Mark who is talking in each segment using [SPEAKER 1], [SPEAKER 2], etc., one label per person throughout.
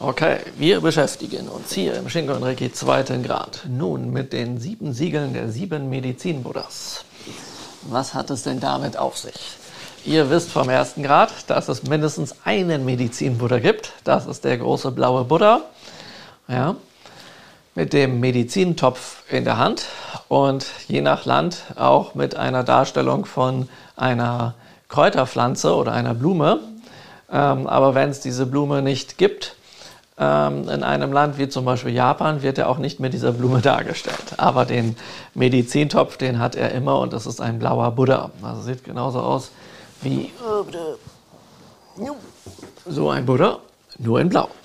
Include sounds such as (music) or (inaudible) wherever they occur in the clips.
[SPEAKER 1] Okay, wir beschäftigen uns hier im Shingon Reiki zweiten Grad nun mit den sieben Siegeln der sieben Medizin-Buddhas. Was hat es denn damit auf sich? Ihr wisst vom ersten Grad, dass es mindestens einen Medizin-Buddha gibt. Das ist der große blaue Buddha. Ja, mit dem Medizintopf in der Hand und je nach Land auch mit einer Darstellung von einer Kräuterpflanze oder einer Blume. Ähm, aber wenn es diese Blume nicht gibt, ähm, in einem Land wie zum Beispiel Japan wird er auch nicht mit dieser Blume (laughs) dargestellt. Aber den Medizintopf, den hat er immer und das ist ein blauer Buddha. Also sieht genauso aus wie so ein Buddha, nur in Blau. (laughs)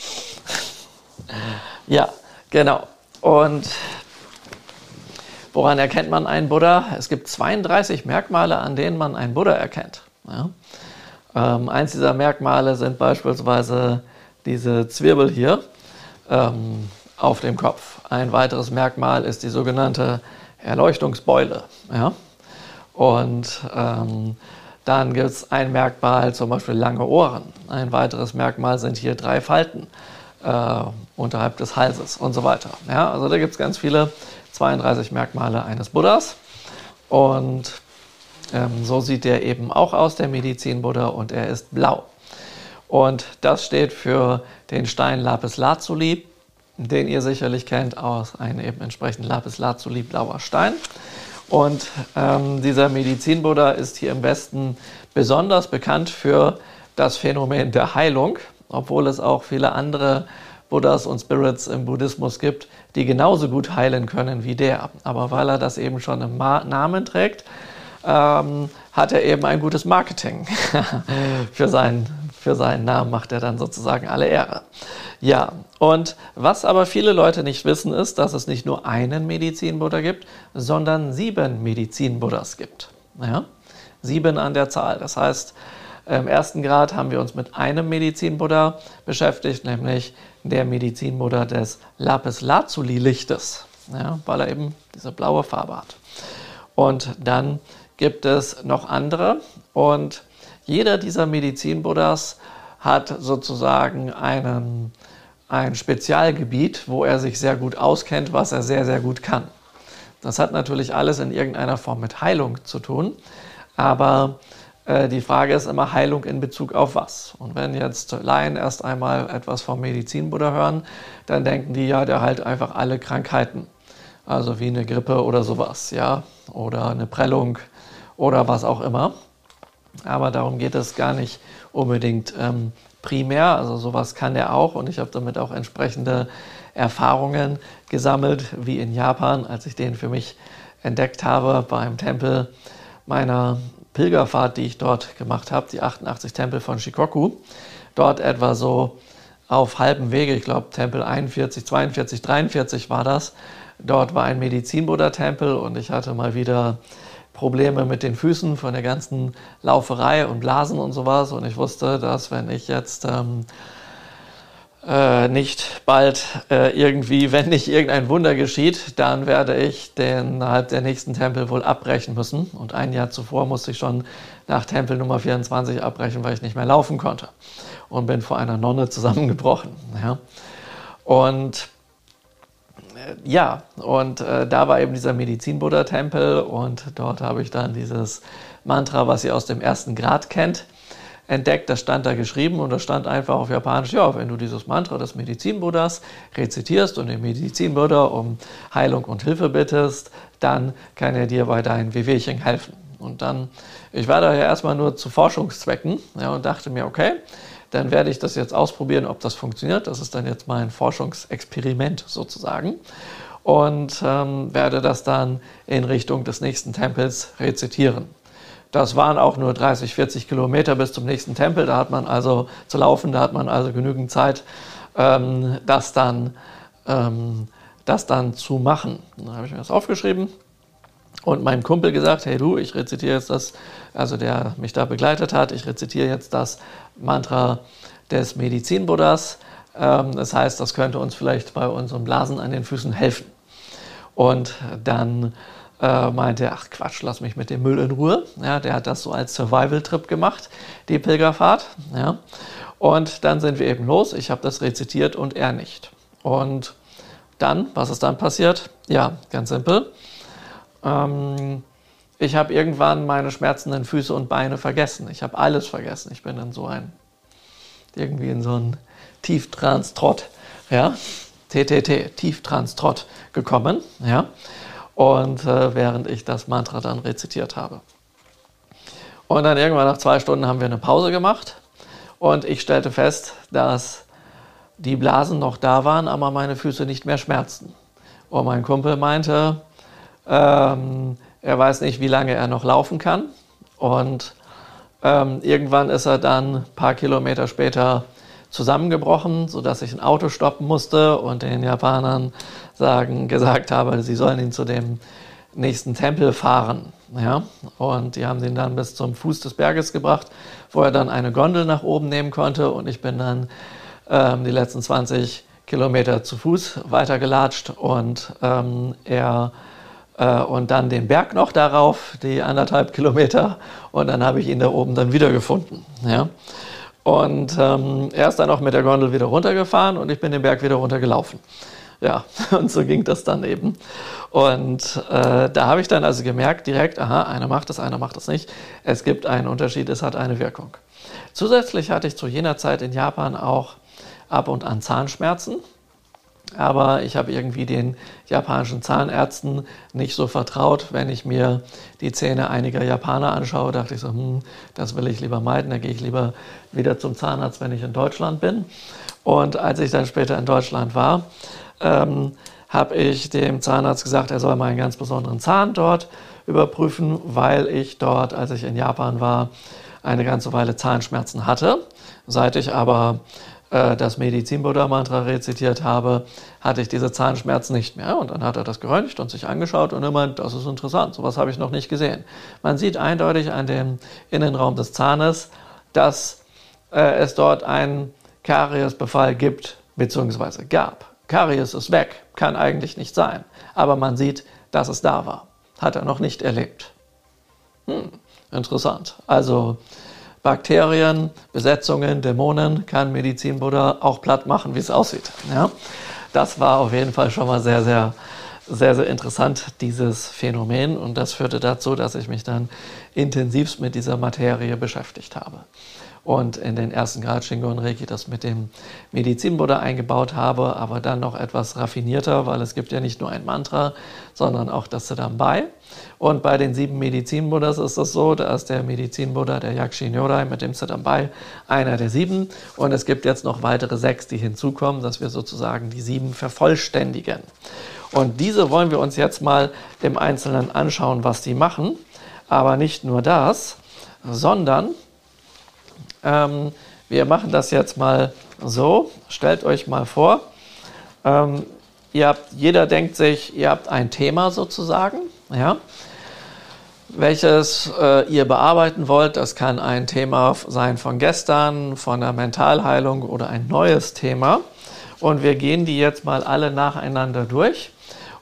[SPEAKER 1] Ja, genau. Und woran erkennt man einen Buddha? Es gibt 32 Merkmale, an denen man einen Buddha erkennt. Ja. Ähm, eins dieser Merkmale sind beispielsweise diese Zwirbel hier ähm, auf dem Kopf. Ein weiteres Merkmal ist die sogenannte Erleuchtungsbeule. Ja? Und ähm, dann gibt es ein Merkmal, zum Beispiel lange Ohren. Ein weiteres Merkmal sind hier drei Falten äh, unterhalb des Halses und so weiter. Ja? Also da gibt es ganz viele 32 Merkmale eines Buddhas. Und ähm, so sieht der eben auch aus, der Medizin-Buddha, und er ist blau. Und das steht für den Stein Lapis Lazuli, den ihr sicherlich kennt aus einem eben entsprechend Lapis Lazuli blauer Stein. Und ähm, dieser Medizin-Buddha ist hier im Westen besonders bekannt für das Phänomen der Heilung, obwohl es auch viele andere Buddhas und Spirits im Buddhismus gibt, die genauso gut heilen können wie der. Aber weil er das eben schon im Namen trägt, ähm, hat er eben ein gutes Marketing (laughs) für seinen für seinen Namen macht er dann sozusagen alle Ehre. Ja, und was aber viele Leute nicht wissen, ist, dass es nicht nur einen Medizin-Buddha gibt, sondern sieben Medizin-Buddhas gibt. Ja? Sieben an der Zahl. Das heißt, im ersten Grad haben wir uns mit einem Medizin-Buddha beschäftigt, nämlich der Medizin-Buddha des Lapis-Lazuli-Lichtes, ja, weil er eben diese blaue Farbe hat. Und dann gibt es noch andere und jeder dieser Medizin-Buddhas hat sozusagen einen, ein Spezialgebiet, wo er sich sehr gut auskennt, was er sehr, sehr gut kann. Das hat natürlich alles in irgendeiner Form mit Heilung zu tun, aber äh, die Frage ist immer Heilung in Bezug auf was. Und wenn jetzt Laien erst einmal etwas vom Medizin-Buddha hören, dann denken die ja, der heilt einfach alle Krankheiten. Also wie eine Grippe oder sowas, ja, oder eine Prellung oder was auch immer. Aber darum geht es gar nicht unbedingt ähm, primär. Also sowas kann er auch und ich habe damit auch entsprechende Erfahrungen gesammelt, wie in Japan, als ich den für mich entdeckt habe beim Tempel meiner Pilgerfahrt, die ich dort gemacht habe, die 88 Tempel von Shikoku. Dort etwa so auf halbem Wege, ich glaube Tempel 41, 42, 43 war das. Dort war ein Medizin-Buddha-Tempel und ich hatte mal wieder Probleme mit den Füßen von der ganzen Lauferei und Blasen und sowas. Und ich wusste, dass wenn ich jetzt ähm, äh, nicht bald äh, irgendwie, (laughs) wenn nicht irgendein Wunder geschieht, dann werde ich den halt der nächsten Tempel wohl abbrechen müssen. Und ein Jahr zuvor musste ich schon nach Tempel Nummer 24 abbrechen, weil ich nicht mehr laufen konnte. Und bin vor einer Nonne (laughs) zusammengebrochen. Ja. Und ja, und äh, da war eben dieser Medizin-Buddha-Tempel und dort habe ich dann dieses Mantra, was ihr aus dem ersten Grad kennt, entdeckt. Das stand da geschrieben und da stand einfach auf Japanisch, ja, wenn du dieses Mantra des Medizin-Buddhas rezitierst und den Medizin-Buddha um Heilung und Hilfe bittest, dann kann er dir bei deinen Wehwehchen helfen. Und dann, ich war da ja erstmal nur zu Forschungszwecken ja, und dachte mir, okay, dann werde ich das jetzt ausprobieren, ob das funktioniert. Das ist dann jetzt mein Forschungsexperiment sozusagen. Und ähm, werde das dann in Richtung des nächsten Tempels rezitieren. Das waren auch nur 30, 40 Kilometer bis zum nächsten Tempel. Da hat man also zu laufen, da hat man also genügend Zeit, ähm, das, dann, ähm, das dann zu machen. Dann habe ich mir das aufgeschrieben und meinem Kumpel gesagt, hey du, ich rezitiere jetzt das, also der mich da begleitet hat, ich rezitiere jetzt das Mantra des Medizin-Buddhas. Ähm, das heißt, das könnte uns vielleicht bei unserem Blasen an den Füßen helfen. Und dann äh, meinte er, ach Quatsch, lass mich mit dem Müll in Ruhe. Ja, der hat das so als Survival-Trip gemacht, die Pilgerfahrt. Ja. Und dann sind wir eben los. Ich habe das rezitiert und er nicht. Und dann, was ist dann passiert? Ja, ganz simpel. Ähm, ich habe irgendwann meine schmerzenden Füße und Beine vergessen. Ich habe alles vergessen. Ich bin in so ein, irgendwie in so einen Tieftrans-Trott, ja, TTT, Tieftrans-Trott gekommen, ja. Und äh, während ich das Mantra dann rezitiert habe. Und dann irgendwann nach zwei Stunden haben wir eine Pause gemacht und ich stellte fest, dass die Blasen noch da waren, aber meine Füße nicht mehr schmerzten. Und mein Kumpel meinte, ähm, er weiß nicht, wie lange er noch laufen kann. Und ähm, irgendwann ist er dann ein paar Kilometer später zusammengebrochen, sodass ich ein Auto stoppen musste und den Japanern sagen, gesagt habe, sie sollen ihn zu dem nächsten Tempel fahren. Ja? Und die haben ihn dann bis zum Fuß des Berges gebracht, wo er dann eine Gondel nach oben nehmen konnte. Und ich bin dann ähm, die letzten 20 Kilometer zu Fuß weitergelatscht und ähm, er äh, und dann den Berg noch darauf, die anderthalb Kilometer, und dann habe ich ihn da oben dann wiedergefunden. Ja? Und ähm, er ist dann auch mit der Gondel wieder runtergefahren und ich bin den Berg wieder runtergelaufen. Ja, (laughs) und so ging das dann eben. Und äh, da habe ich dann also gemerkt direkt, aha, einer macht das, einer macht das nicht. Es gibt einen Unterschied, es hat eine Wirkung. Zusätzlich hatte ich zu jener Zeit in Japan auch ab und an Zahnschmerzen. Aber ich habe irgendwie den japanischen Zahnärzten nicht so vertraut. Wenn ich mir die Zähne einiger Japaner anschaue, dachte ich so, hm, das will ich lieber meiden. Da gehe ich lieber wieder zum Zahnarzt, wenn ich in Deutschland bin. Und als ich dann später in Deutschland war, ähm, habe ich dem Zahnarzt gesagt, er soll mal einen ganz besonderen Zahn dort überprüfen, weil ich dort, als ich in Japan war, eine ganze Weile Zahnschmerzen hatte. Seit ich aber das Medizin-Buddha-Mantra rezitiert habe, hatte ich diese Zahnschmerzen nicht mehr. Und dann hat er das geröntgt und sich angeschaut und er meint, das ist interessant, sowas habe ich noch nicht gesehen. Man sieht eindeutig an dem Innenraum des Zahnes, dass äh, es dort einen Kariesbefall gibt bzw. gab. Karies ist weg, kann eigentlich nicht sein, aber man sieht, dass es da war. Hat er noch nicht erlebt. Hm, interessant. Also Bakterien, Besetzungen, Dämonen kann Medizin Buddha auch platt machen, wie es aussieht. Ja? Das war auf jeden Fall schon mal sehr, sehr, sehr, sehr interessant, dieses Phänomen. Und das führte dazu, dass ich mich dann intensivst mit dieser Materie beschäftigt habe und in den ersten Grad Shingon Reiki das mit dem Medizin-Buddha eingebaut habe, aber dann noch etwas raffinierter, weil es gibt ja nicht nur ein Mantra, sondern auch das Siddhambai. Und bei den sieben Medizin-Buddhas ist es so, da ist der Medizin-Buddha, der Yakshi Nyorai mit dem Siddhambai, einer der sieben. Und es gibt jetzt noch weitere sechs, die hinzukommen, dass wir sozusagen die sieben vervollständigen. Und diese wollen wir uns jetzt mal im Einzelnen anschauen, was die machen. Aber nicht nur das, sondern ähm, wir machen das jetzt mal so. Stellt euch mal vor, ähm, ihr habt, jeder denkt sich, ihr habt ein Thema sozusagen, ja, welches äh, ihr bearbeiten wollt. Das kann ein Thema sein von gestern, von der Mentalheilung oder ein neues Thema. Und wir gehen die jetzt mal alle nacheinander durch.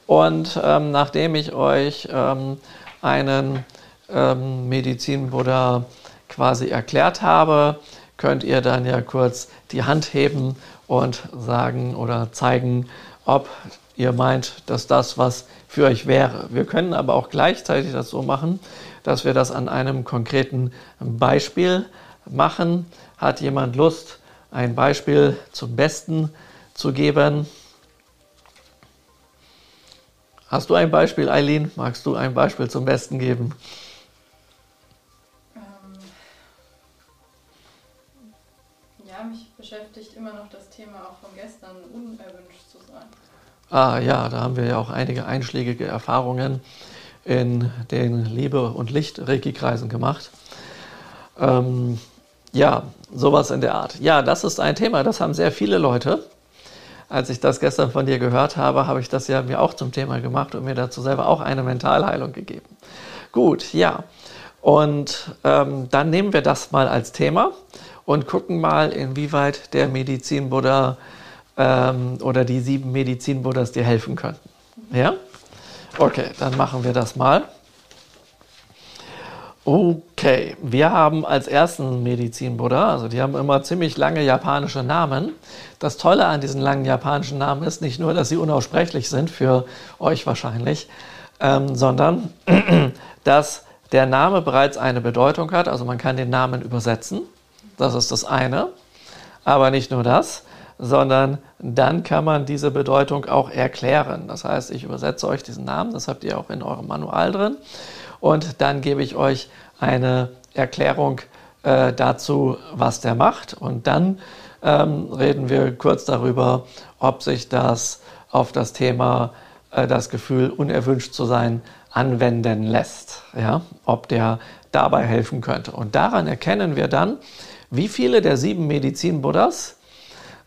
[SPEAKER 1] Und ähm, nachdem ich euch ähm, einen ähm, Medizin- oder quasi erklärt habe, könnt ihr dann ja kurz die Hand heben und sagen oder zeigen, ob ihr meint, dass das was für euch wäre. Wir können aber auch gleichzeitig das so machen, dass wir das an einem konkreten Beispiel machen. Hat jemand Lust, ein Beispiel zum Besten zu geben? Hast du ein Beispiel, Eileen? Magst du ein Beispiel zum Besten geben? Ah ja, da haben wir ja auch einige einschlägige Erfahrungen in den Liebe- und Licht-Reiki-Kreisen gemacht. Ähm, ja, sowas in der Art. Ja, das ist ein Thema, das haben sehr viele Leute. Als ich das gestern von dir gehört habe, habe ich das ja mir auch zum Thema gemacht und mir dazu selber auch eine Mentalheilung gegeben. Gut, ja. Und ähm, dann nehmen wir das mal als Thema und gucken mal, inwieweit der Medizin-Buddha ähm, oder die sieben Medizin-Buddhas dir helfen könnten. Ja? Okay, dann machen wir das mal. Okay, wir haben als ersten Medizin-Buddha, also die haben immer ziemlich lange japanische Namen. Das Tolle an diesen langen japanischen Namen ist nicht nur, dass sie unaussprechlich sind, für euch wahrscheinlich, ähm, sondern (clears throat) dass der Name bereits eine Bedeutung hat. Also man kann den Namen übersetzen, das ist das eine. Aber nicht nur das, sondern dann kann man diese Bedeutung auch erklären. Das heißt, ich übersetze euch diesen Namen, das habt ihr auch in eurem Manual drin und dann gebe ich euch eine Erklärung äh, dazu, was der macht. Und dann ähm, reden wir kurz darüber, ob sich das auf das Thema äh, das Gefühl, unerwünscht zu sein, anwenden lässt. Ja? Ob der dabei helfen könnte. Und daran erkennen wir dann, wie viele der sieben Medizin-Buddhas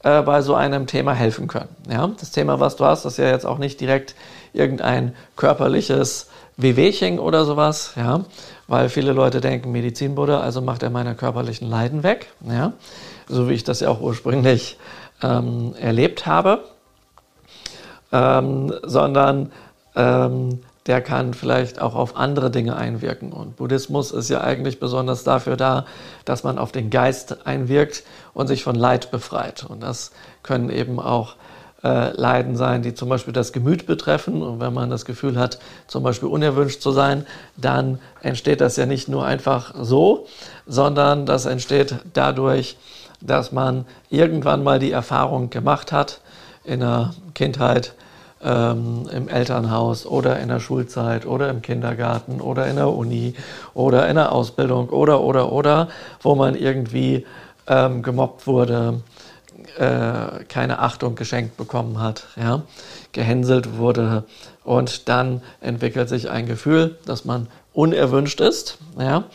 [SPEAKER 1] äh, bei so einem Thema helfen können. Ja? Das Thema, was du hast, ist ja jetzt auch nicht direkt irgendein körperliches Wehwehchen oder sowas, ja, weil viele Leute denken, Medizinbuddha, also macht er meine körperlichen Leiden weg, ja, so wie ich das ja auch ursprünglich ähm, erlebt habe, ähm, sondern ähm, der kann vielleicht auch auf andere Dinge einwirken. Und Buddhismus ist ja eigentlich besonders dafür da, dass man auf den Geist einwirkt und sich von Leid befreit. Und das können eben auch äh, Leiden sein, die zum Beispiel das Gemüt betreffen. Und wenn man das Gefühl hat, zum Beispiel unerwünscht zu sein, dann entsteht das ja nicht nur einfach so, sondern das entsteht dadurch, dass man irgendwann mal die Erfahrung gemacht hat in der Kindheit, ähm, im Elternhaus oder in der Schulzeit oder im Kindergarten oder in der Uni oder in der Ausbildung oder oder oder, wo man irgendwie ähm, gemobbt wurde, äh, keine Achtung geschenkt bekommen hat, ja, gehänselt wurde und dann entwickelt sich ein Gefühl, dass man unerwünscht ist, ja.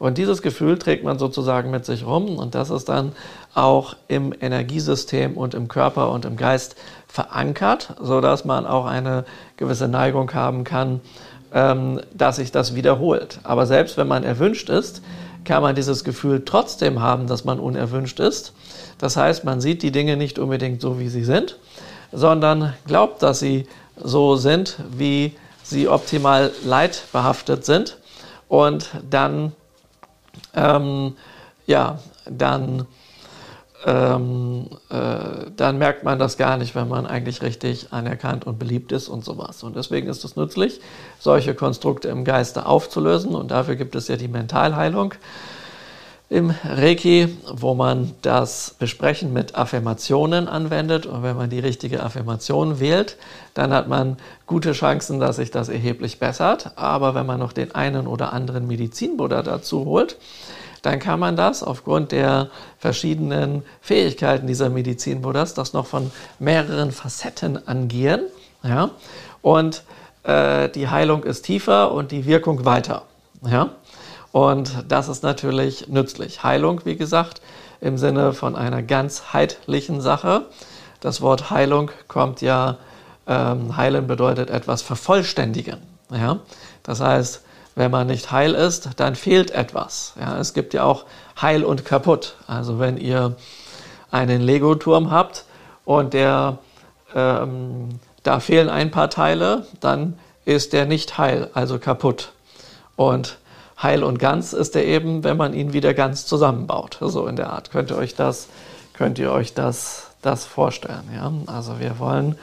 [SPEAKER 1] Und dieses Gefühl trägt man sozusagen mit sich rum und das ist dann auch im Energiesystem und im Körper und im Geist verankert, sodass man auch eine gewisse Neigung haben kann, ähm, dass sich das wiederholt. Aber selbst wenn man erwünscht ist, kann man dieses Gefühl trotzdem haben, dass man unerwünscht ist. Das heißt, man sieht die Dinge nicht unbedingt so, wie sie sind, sondern glaubt, dass sie so sind, wie sie optimal leidbehaftet sind. Und dann, ähm, ja, dann, ähm, äh, dann merkt man das gar nicht, wenn man eigentlich richtig anerkannt und beliebt ist und sowas. Und deswegen ist es nützlich, solche Konstrukte im Geiste aufzulösen. Und dafür gibt es ja die Mentalheilung im Reiki, wo man das Besprechen mit Affirmationen anwendet. Und wenn man die richtige Affirmation wählt, dann hat man gute Chancen, dass sich das erheblich bessert. Aber wenn man noch den einen oder anderen Medizinbuddha dazu holt, dann kann man das aufgrund der verschiedenen Fähigkeiten dieser Medizinbuddhas das noch von mehreren Facetten angehen. Ja? Und äh, die Heilung ist tiefer und die Wirkung weiter. Ja? Und das ist natürlich nützlich. Heilung, wie gesagt, im Sinne von einer ganzheitlichen Sache. Das Wort Heilung kommt ja, ähm, heilen bedeutet etwas vervollständigen. Ja? Das heißt, wenn man nicht heil ist, dann fehlt etwas. Ja? Es gibt ja auch heil und kaputt. Also wenn ihr einen Lego-Turm habt und der, ähm, da fehlen ein paar Teile, dann ist der nicht heil, also kaputt. Und heil und ganz ist er eben, wenn man ihn wieder ganz zusammenbaut. So in der Art. Könnt ihr euch das, könnt ihr euch das, das vorstellen? Ja? Also wir wollen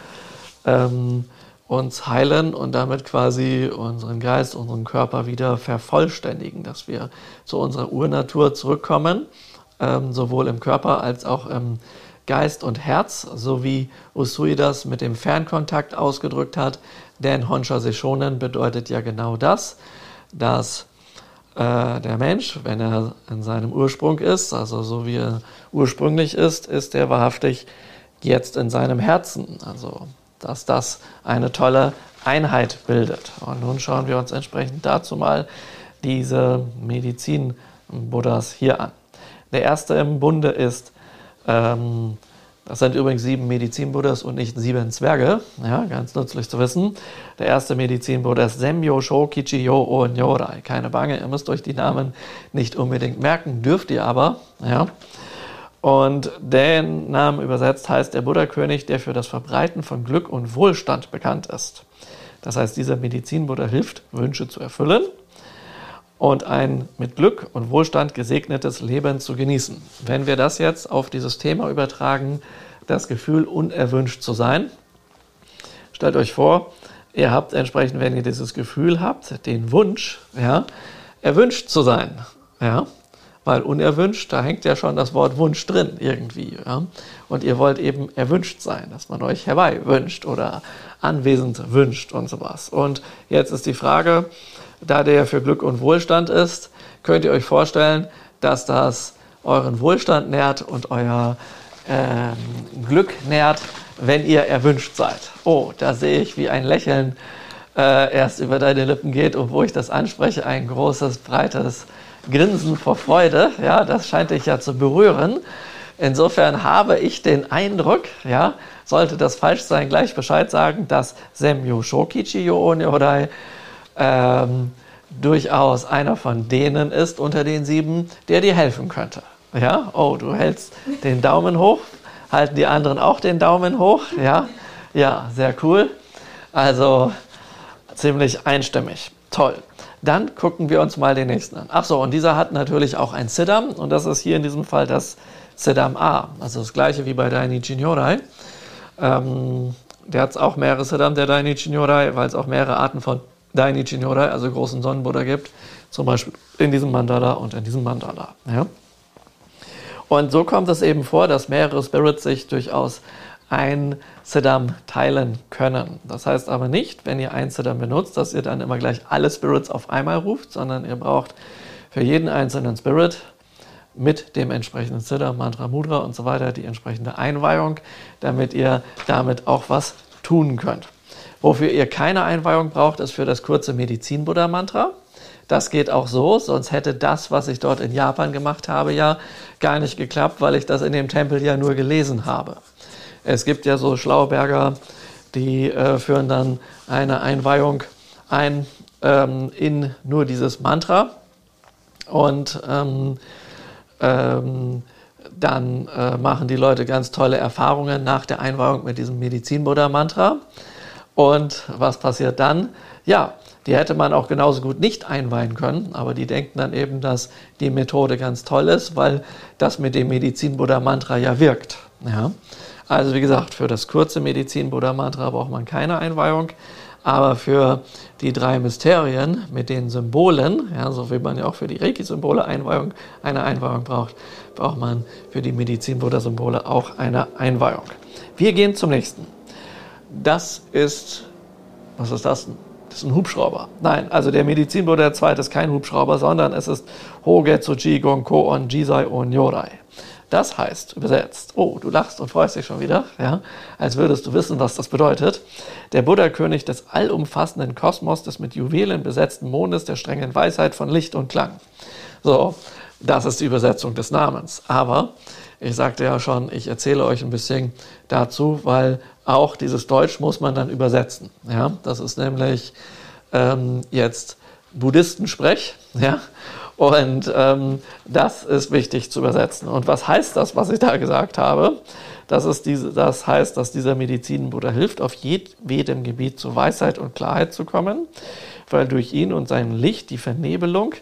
[SPEAKER 1] ähm, uns heilen und damit quasi unseren Geist, unseren Körper wieder vervollständigen, dass wir zu unserer Urnatur zurückkommen, ähm, sowohl im Körper als auch im Geist und Herz, so wie Usui das mit dem Fernkontakt ausgedrückt hat. Denn Honsha Seshonen bedeutet ja genau das, dass äh, der Mensch, wenn er in seinem Ursprung ist, also so wie er ursprünglich ist, ist er wahrhaftig jetzt in seinem Herzen. Also, dass das eine tolle Einheit bildet. Und nun schauen wir uns entsprechend dazu mal diese Medizin-Buddhas hier an. Der erste im Bunde ist ähm, das sind übrigens sieben Medizinbuddhas und nicht sieben Zwerge. Ja, ganz nützlich zu wissen. Der erste Medizinbuddha ist Semyo Shokichiyo O Nyorai. Keine Bange, ihr müsst euch die Namen nicht unbedingt merken, dürft ihr aber. Ja. Und den Namen übersetzt heißt der Buddha-König, der für das Verbreiten von Glück und Wohlstand bekannt ist. Das heißt, dieser Medizinbuddha hilft, Wünsche zu erfüllen. und ein mit Glück und Wohlstand gesegnetes Leben zu genießen. Wenn wir das jetzt auf dieses Thema übertragen, das Gefühl, unerwünscht zu sein, stellt euch vor, ihr habt entsprechend, wenn ihr dieses Gefühl habt, den Wunsch, ja, erwünscht zu sein, ja, weil unerwünscht, da hängt ja schon das Wort Wunsch drin irgendwie, ja, und ihr wollt eben erwünscht sein, dass man euch herbei wünscht oder anwesend wünscht und sowas. Und jetzt ist die Frage, da der für Glück und Wohlstand ist, könnt ihr euch vorstellen, dass das euren Wohlstand nährt und euer ähm, Glück nährt, wenn ihr erwünscht seid. Oh, da sehe ich, wie ein Lächeln äh, erst über deine Lippen geht und wo ich das anspreche, ein großes, breites Grinsen vor Freude. Ja, das scheint dich ja zu berühren. Insofern habe ich den Eindruck, ja, sollte das falsch sein, gleich Bescheid sagen, dass Semyo Shokichi Yoonyorai ähm, durchaus einer von denen ist unter den sieben, der dir helfen könnte. Ja, oh, du hältst den Daumen hoch, halten die anderen auch den Daumen hoch. Ja, ja, sehr cool. Also ziemlich einstimmig. Toll. Dann gucken wir uns mal den nächsten an. Ach so, und dieser hat natürlich auch ein Siddham und das ist hier in diesem Fall das Siddham A. Also das gleiche wie bei Dainichi Nyorai. Ähm, der hat auch mehrere Siddham, der Dainichi Nyorai, weil es auch mehrere Arten von Dainichi Nyorai, also großen Sonnenbuddha gibt. Zum Beispiel in diesem Mandala und in diesem Mandala. Ja? Und so kommt es eben vor, dass mehrere Spirits sich durchaus ein Siddham teilen können. Das heißt aber nicht, wenn ihr ein Siddham benutzt, dass ihr dann immer gleich alle Spirits auf einmal ruft, sondern ihr braucht für jeden einzelnen Spirit mit dem entsprechenden Siddham, Mantra, Mudra und so weiter die entsprechende Einweihung, damit ihr damit auch was tun könnt. Wofür ihr keine Einweihung braucht, ist für das kurze Medizin-Buddha-Mantra. Das geht auch so, sonst hätte das, was ich dort in Japan gemacht habe, ja gar nicht geklappt, weil ich das in dem Tempel ja nur gelesen habe. Es gibt ja so Schlauberger, die äh, führen dann eine Einweihung ein ähm, in nur dieses Mantra und ähm, ähm, dann äh, machen die Leute ganz tolle Erfahrungen nach der Einweihung mit diesem Medizin-Buddha-Mantra. Und was passiert dann? Ja, die hätte man auch genauso gut nicht einweihen können, aber die denken dann eben, dass die Methode ganz toll ist, weil das mit dem Medizin-Buddha-Mantra ja wirkt. Ja? Also wie gesagt, für das kurze Medizin-Buddha-Mantra braucht man keine Einweihung, aber für die drei Mysterien mit den Symbolen, ja, so wie man ja auch für die Reiki-Symbole Einweihung, eine Einweihung braucht, braucht man für die Medizin-Buddha-Symbole auch eine Einweihung. Wir gehen zum nächsten. Das ist, was ist das denn? Das ist ein Hubschrauber. Nein, also der Medizinbuddha der zweite ist kein Hubschrauber, sondern es ist Hogetsuji Gonko on Jisai on Yorai. Das heißt, übersetzt, oh, du lachst und freust dich schon wieder, ja, als würdest du wissen, was das bedeutet. Der Buddha-König des allumfassenden Kosmos, des mit Juwelen besetzten Mondes, der strengen Weisheit von Licht und Klang. So, das ist die Übersetzung des Namens. Aber ich sagte ja schon, ich erzähle euch ein bisschen dazu, weil auch dieses Deutsch muss man dann übersetzen. Ja? Das ist nämlich ähm, jetzt Buddhistensprech. Ja? Und ähm, das ist wichtig zu übersetzen. Und was heißt das, was ich da gesagt habe? Das, ist diese, das heißt, dass dieser Medizinbuddha hilft, auf jedem Gebiet zu Weisheit und Klarheit zu kommen, weil durch ihn und sein Licht die Vernebelung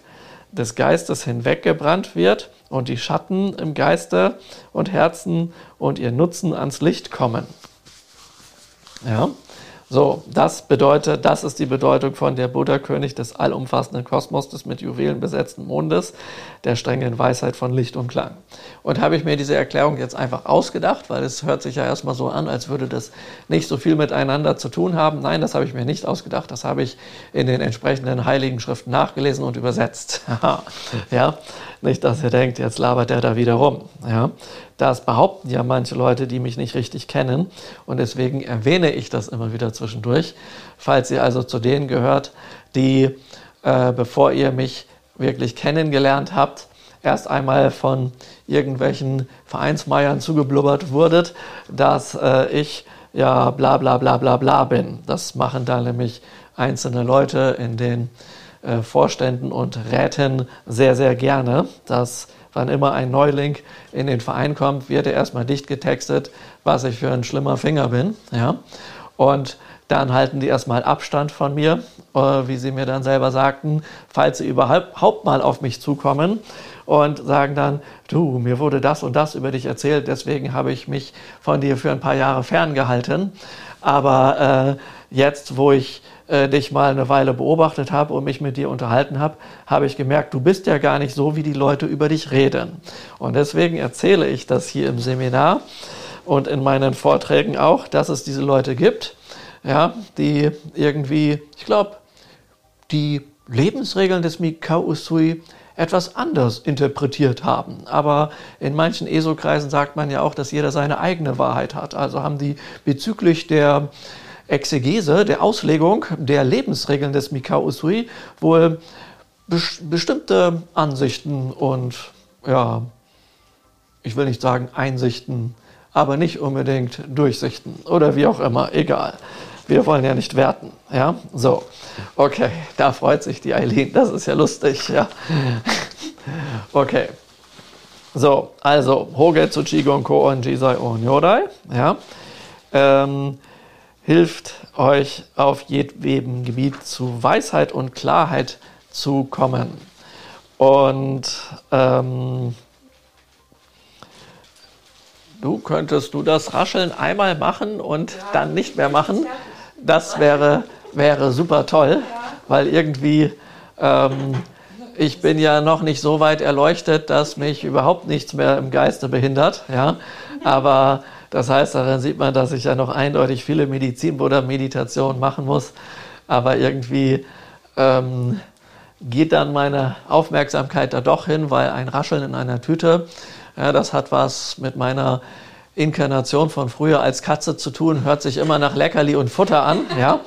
[SPEAKER 1] des Geistes hinweggebrannt wird und die Schatten im Geiste und Herzen und ihr Nutzen ans Licht kommen. Ja, so, das bedeutet, das ist die Bedeutung von der Buddha-König des allumfassenden Kosmos, des mit Juwelen besetzten Mondes, der strengen Weisheit von Licht und Klang. Und habe ich mir diese Erklärung jetzt einfach ausgedacht, weil es hört sich ja erstmal so an, als würde das nicht so viel miteinander zu tun haben. Nein, das habe ich mir nicht ausgedacht. Das habe ich in den entsprechenden heiligen Schriften nachgelesen und übersetzt. (laughs) ja, nicht, dass ihr denkt, jetzt labert der da wieder rum. Ja, das behaupten ja manche Leute, die mich nicht richtig kennen. Und deswegen erwähne ich das immer wieder zwischendurch. Falls ihr also zu denen gehört, die, äh, bevor ihr mich wirklich kennengelernt habt, erst einmal von irgendwelchen Vereinsmeiern zugeblubbert wurdet, dass äh, ich ja bla bla bla bla bla bin. Das machen da nämlich einzelne Leute in den äh, Vorständen und Räten sehr, sehr gerne, dass wann immer ein Neuling in den Verein kommt, wird er erstmal dicht getextet, was ich für ein schlimmer Finger bin. Ja? Und dann halten die erstmal Abstand von mir, äh, wie sie mir dann selber sagten, falls sie überhaupt mal auf mich zukommen und sagen dann, du, mir wurde das und das über dich erzählt, deswegen habe ich mich von dir für ein paar Jahre ferngehalten. Aber äh, jetzt, wo ich äh, dich mal eine Weile beobachtet habe und mich mit dir unterhalten habe, habe ich gemerkt, du bist ja gar nicht so, wie die Leute über dich reden. Und deswegen erzähle ich das hier im Seminar und in meinen Vorträgen auch, dass es diese Leute gibt, ja, die irgendwie, ich glaube, die Lebensregeln des Mikao Usui etwas anders interpretiert haben. Aber in manchen ESO-Kreisen sagt man ja auch, dass jeder seine eigene Wahrheit hat. Also haben die bezüglich der Exegese, der Auslegung der Lebensregeln des Mikao Usui wohl bestimmte Ansichten und ja, ich will nicht sagen Einsichten, aber nicht unbedingt Durchsichten oder wie auch immer, egal. Wir wollen ja nicht werten, ja? So, okay, da freut sich die Eileen, das ist ja lustig, ja. (laughs) Okay. So, also Hoge zu Chigon Ko und Jisai Onyodai, ja. Ähm, hilft euch auf jedem Gebiet zu Weisheit und Klarheit zu kommen. Und ähm, du könntest du das Rascheln einmal machen und ja, dann nicht mehr machen. Das wäre, wäre super toll, weil irgendwie ähm, ich bin ja noch nicht so weit erleuchtet, dass mich überhaupt nichts mehr im Geiste behindert. Ja? Aber das heißt, daran sieht man, dass ich ja noch eindeutig viele Medizin- oder Meditationen machen muss. Aber irgendwie ähm, geht dann meine Aufmerksamkeit da doch hin, weil ein Rascheln in einer Tüte, ja, das hat was mit meiner Inkarnation von früher als Katze zu tun, hört sich immer nach Leckerli und Futter an. Ja?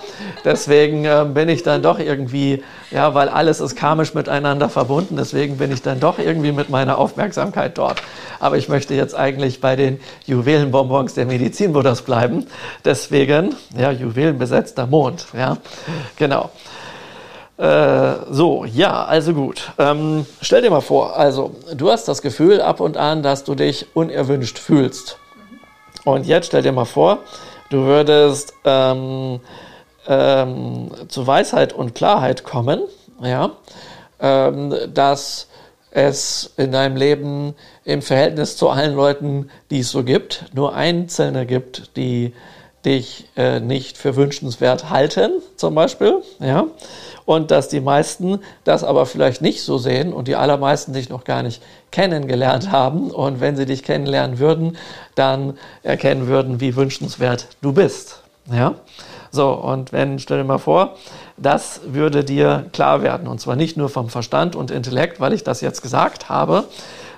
[SPEAKER 1] Deswegen äh, bin ich dann doch irgendwie, ja, weil alles ist karmisch miteinander verbunden, deswegen bin ich dann doch irgendwie mit meiner Aufmerksamkeit dort. Aber ich möchte jetzt eigentlich bei den Juwelenbonbons der Medizinbuddhas bleiben. Deswegen, ja, Juwelenbesetzter Mond. Ja, genau. Äh, so, ja, also gut. Ähm, stell dir mal vor, also du hast das Gefühl ab und an, dass du dich unerwünscht fühlst. Und jetzt stell dir mal vor, du würdest ähm, ähm, zu Weisheit und Klarheit kommen, ja, ähm, dass es in deinem Leben im Verhältnis zu allen Leuten, die es so gibt, nur Einzelne gibt, die dich äh, nicht für wünschenswert halten, zum Beispiel, ja, und dass die meisten das aber vielleicht nicht so sehen und die allermeisten dich noch gar nicht kennengelernt haben und wenn sie dich kennenlernen würden, dann erkennen würden, wie wünschenswert du bist. Ja? So, und wenn, stell dir mal vor, das würde dir klar werden. Und zwar nicht nur vom Verstand und Intellekt, weil ich das jetzt gesagt habe,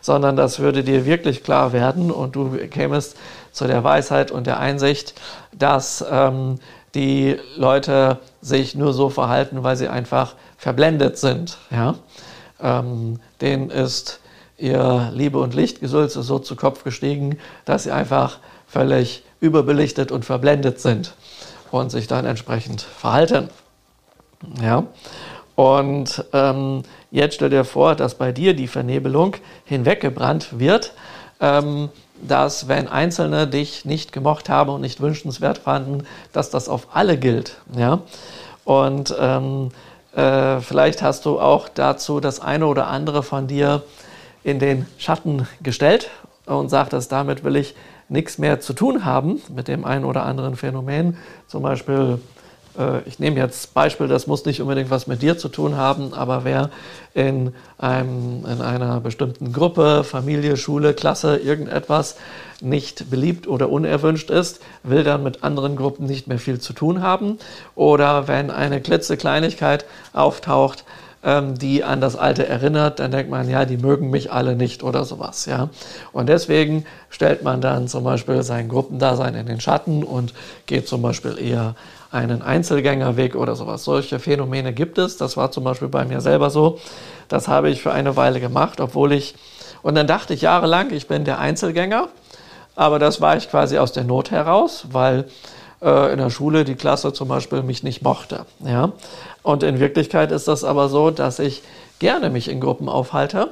[SPEAKER 1] sondern das würde dir wirklich klar werden und du kämest zu der Weisheit und der Einsicht, dass ähm, die Leute sich nur so verhalten, weil sie einfach verblendet sind. Ja? Ähm, denen ist ihr Liebe und Lichtgesülze so zu Kopf gestiegen, dass sie einfach völlig überbelichtet und verblendet sind und sich dann entsprechend verhalten. Ja? Und ähm, jetzt stell dir vor, dass bei dir die Vernebelung hinweggebrannt wird. Ähm, dass wenn Einzelne dich nicht gemocht haben und nicht wünschenswert fanden, dass das auf alle gilt. Ja? Und ähm, äh, vielleicht hast du auch dazu das eine oder andere von dir in den Schatten gestellt und sagtest, damit will ich nichts mehr zu tun haben mit dem einen oder anderen Phänomen. Zum Beispiel äh, ich nehme jetzt Beispiel, das muss nicht unbedingt was mit dir zu tun haben, aber wer in, einem, in einer bestimmten Gruppe, Familie, Schule, Klasse, irgendetwas nicht beliebt oder unerwünscht ist, will dann mit anderen Gruppen nicht mehr viel zu tun haben. Oder wenn eine klitzekleinigkeit auftaucht, ähm, die an das Alte erinnert, dann denkt man, ja, die mögen mich alle nicht oder sowas, ja. Und deswegen stellt man dann zum Beispiel sein Gruppendasein in den Schatten und geht zum Beispiel eher einen Einzelgängerweg oder sowas. Solche Phänomene gibt es. Das war zum Beispiel bei mir selber so. Das habe ich für eine Weile gemacht, obwohl ich, und dann dachte ich jahrelang, ich bin der Einzelgänger, aber das war ich quasi aus der Not heraus, weil äh, in der Schule die Klasse zum Beispiel mich nicht mochte. Ja? Und in Wirklichkeit ist das aber so, dass ich gerne mich in Gruppen aufhalte,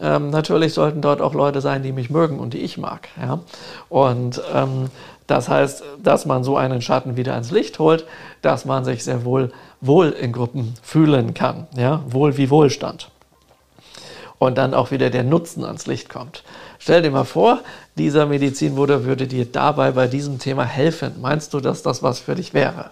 [SPEAKER 1] ähm, natürlich sollten dort auch Leute sein, die mich mögen und die ich mag. Ja? Und ähm, das heißt, dass man so einen Schatten wieder ins Licht holt, dass man sich sehr wohl wohl in Gruppen fühlen kann. Ja? Wohl wie Wohlstand. Und dann auch wieder der Nutzen ans Licht kommt. Stell dir mal vor, dieser Medizinbruder würde dir dabei bei diesem Thema helfen. Meinst du, dass das was für dich wäre?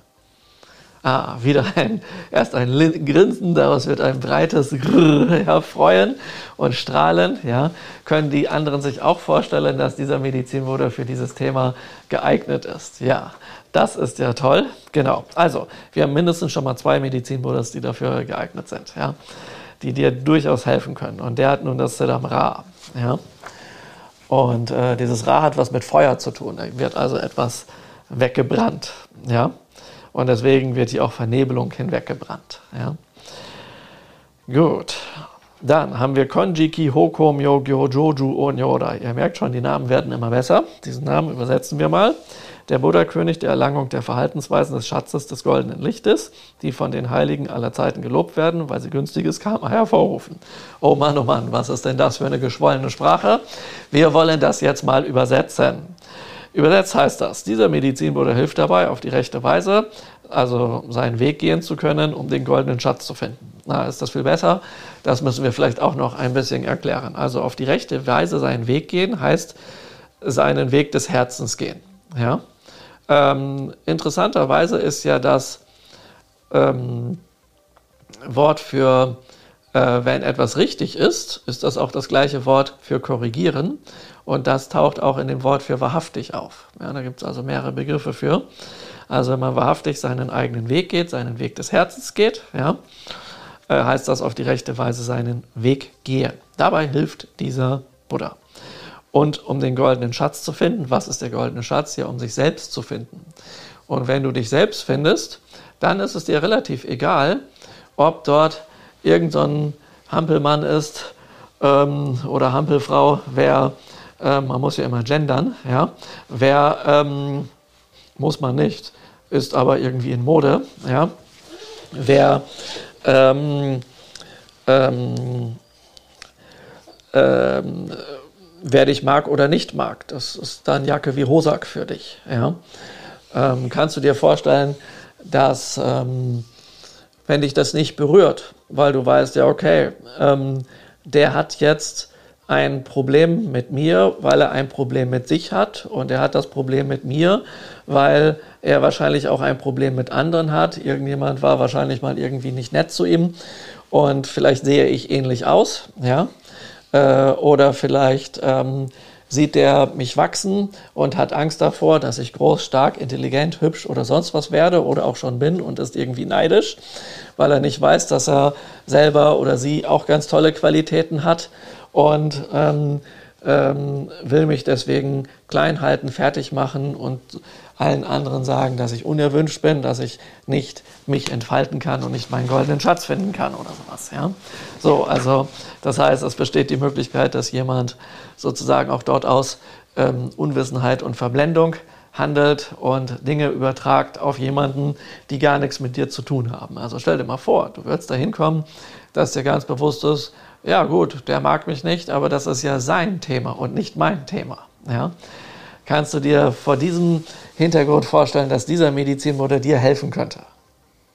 [SPEAKER 1] Ah, wieder ein, erst ein Grinsen, daraus wird ein breites Grrr herfreuen und strahlen. Ja. Können die anderen sich auch vorstellen, dass dieser Medizinbruder für dieses Thema geeignet ist? Ja, das ist ja toll. Genau. Also, wir haben mindestens schon mal zwei Medizinbruders, die dafür geeignet sind, ja. die dir durchaus helfen können. Und der hat nun das Siddham Ra. Ja. Und äh, dieses Ra hat was mit Feuer zu tun. Da wird also etwas weggebrannt. Ja. Und deswegen wird hier auch Vernebelung hinweggebrannt. Ja. Gut. Dann haben wir Konjiki, Hoko, Myogyo, Joju, Onyoda. Ihr merkt schon, die Namen werden immer besser. Diesen Namen übersetzen wir mal. Der Buddha-König der Erlangung der Verhaltensweisen des Schatzes des goldenen Lichtes, die von den Heiligen aller Zeiten gelobt werden, weil sie günstiges Karma hervorrufen. Oh Mann, oh Mann, was ist denn das für eine geschwollene Sprache? Wir wollen das jetzt mal übersetzen. Übersetzt heißt das, dieser Medizinbruder hilft dabei, auf die rechte Weise, also seinen Weg gehen zu können, um den goldenen Schatz zu finden. Na, ist das viel besser? Das müssen wir vielleicht auch noch ein bisschen erklären. Also auf die rechte Weise seinen Weg gehen heißt seinen Weg des Herzens gehen. Ja? Ähm, interessanterweise ist ja das ähm, Wort für, äh, wenn etwas richtig ist, ist das auch das gleiche Wort für korrigieren. Und das taucht auch in dem Wort für wahrhaftig auf. Ja, da gibt es also mehrere Begriffe für. Also wenn man wahrhaftig seinen eigenen Weg geht, seinen Weg des Herzens geht, ja, äh, heißt das auf die rechte Weise seinen Weg gehen. Dabei hilft dieser Buddha. Und um den goldenen Schatz zu finden, was ist der goldene Schatz? Ja, um sich selbst zu finden. Und wenn du dich selbst findest, dann ist es dir relativ egal, ob dort irgendein so Hampelmann ist ähm, oder Hampelfrau, wer äh, man muss ja immer gendern, ja. Wer ähm, muss man nicht, ist aber irgendwie in Mode, ja. Wer ähm, ähm, ähm, wer dich mag oder nicht mag, das ist dann Jacke wie Hosak für dich, ja. Ähm, kannst du dir vorstellen, dass ähm, wenn dich das nicht berührt, weil du weißt, ja, okay, ähm, der hat jetzt ein Problem mit mir, weil er ein Problem mit sich hat und er hat das Problem mit mir, weil er wahrscheinlich auch ein Problem mit anderen hat. Irgendjemand war wahrscheinlich mal irgendwie nicht nett zu ihm und vielleicht sehe ich ähnlich aus, ja, äh, oder vielleicht ähm, sieht der mich wachsen und hat Angst davor, dass ich groß, stark, intelligent, hübsch oder sonst was werde oder auch schon bin und ist irgendwie neidisch, weil er nicht weiß, dass er selber oder sie auch ganz tolle Qualitäten hat und ähm, ähm, will mich deswegen klein halten, fertig machen und allen anderen sagen, dass ich unerwünscht bin, dass ich nicht mich entfalten kann und nicht meinen goldenen Schatz finden kann oder sowas. Ja? So, also das heißt, es besteht die Möglichkeit, dass jemand sozusagen auch dort aus ähm, Unwissenheit und Verblendung handelt und Dinge übertragt auf jemanden, die gar nichts mit dir zu tun haben. Also stell dir mal vor, du würdest da hinkommen, dass dir ganz bewusst ist, ja gut, der mag mich nicht, aber das ist ja sein Thema und nicht mein Thema. Ja? Kannst du dir vor diesem Hintergrund vorstellen, dass dieser Medizinmodell dir helfen könnte?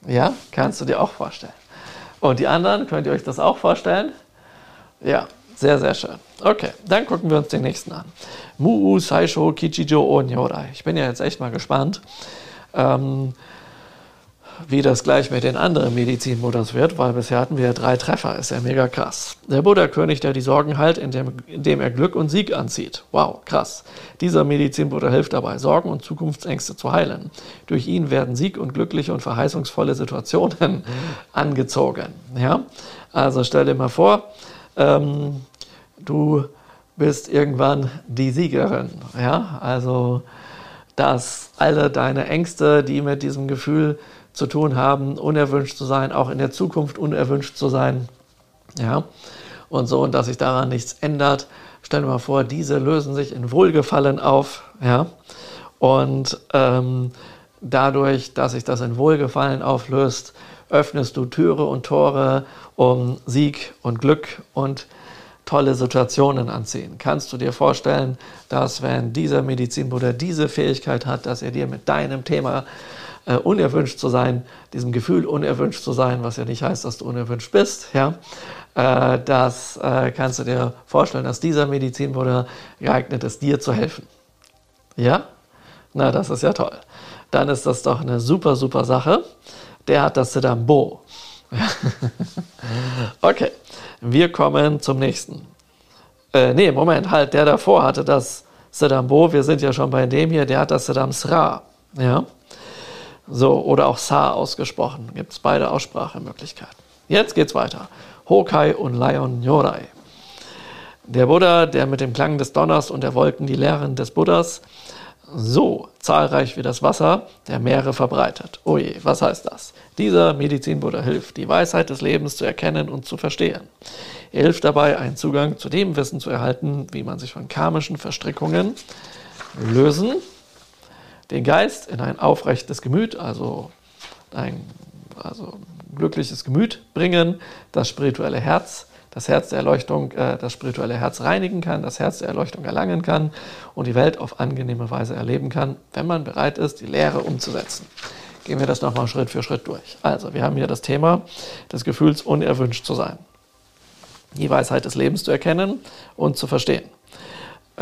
[SPEAKER 1] Ja, kannst du dir auch vorstellen. Und die anderen, könnt ihr euch das auch vorstellen? Ja, sehr, sehr schön. Okay, dann gucken wir uns den nächsten an. Muu Saisho Kichijo Onyorai. Ich bin ja jetzt echt mal gespannt. Ähm, wie das gleich mit den anderen Medizinmodus wird, weil bisher hatten wir ja drei Treffer, ist ja mega krass. Der Buddha-König, der die Sorgen heilt, indem, indem er Glück und Sieg anzieht. Wow, krass. Dieser Medizinbuddha hilft dabei, Sorgen und Zukunftsängste zu heilen. Durch ihn werden Sieg und glückliche und verheißungsvolle Situationen (laughs) angezogen. Ja? Also stell dir mal vor, ähm, du bist irgendwann die Siegerin. Ja? Also, dass alle deine Ängste, die mit diesem Gefühl zu tun haben, unerwünscht zu sein, auch in der Zukunft unerwünscht zu sein. Ja, und so, und dass sich daran nichts ändert. Stellen wir mal vor, diese lösen sich in Wohlgefallen auf. Ja, und ähm, dadurch, dass sich das in Wohlgefallen auflöst, öffnest du Türe und Tore, um Sieg und Glück und tolle Situationen anziehen? Kannst du dir vorstellen, dass wenn dieser Medizinbruder diese Fähigkeit hat, dass er dir mit deinem Thema äh, unerwünscht zu sein, diesem Gefühl unerwünscht zu sein, was ja nicht heißt, dass du unerwünscht bist, ja, äh, das äh, kannst du dir vorstellen, dass dieser Medizinbruder geeignet ist, dir zu helfen. Ja? Na, das ist ja toll. Dann ist das doch eine super, super Sache. Der hat das Sedambo. (laughs) okay, wir kommen zum nächsten. Äh, nee, Moment, halt, der davor hatte das Sedambo. Wir sind ja schon bei dem hier, der hat das Sedam Sra. Ja? So, oder auch Sa ausgesprochen. Gibt es beide Aussprachemöglichkeiten. Jetzt geht's weiter. Hokai und Lion Nyorai. Der Buddha, der mit dem Klang des Donners und der Wolken die Lehren des Buddhas so zahlreich wie das Wasser der Meere verbreitet. Oje, was heißt das? Dieser Medizinbuddha hilft, die Weisheit des Lebens zu erkennen und zu verstehen. Er hilft dabei, einen Zugang zu dem Wissen zu erhalten, wie man sich von karmischen Verstrickungen lösen, den Geist in ein aufrechtes Gemüt, also ein also glückliches Gemüt bringen, das spirituelle Herz das Herz der Erleuchtung, äh, das spirituelle Herz reinigen kann, das Herz der Erleuchtung erlangen kann und die Welt auf angenehme Weise erleben kann, wenn man bereit ist, die Lehre umzusetzen. Gehen wir das nochmal Schritt für Schritt durch. Also, wir haben hier das Thema des Gefühls, unerwünscht zu sein. Die Weisheit des Lebens zu erkennen und zu verstehen.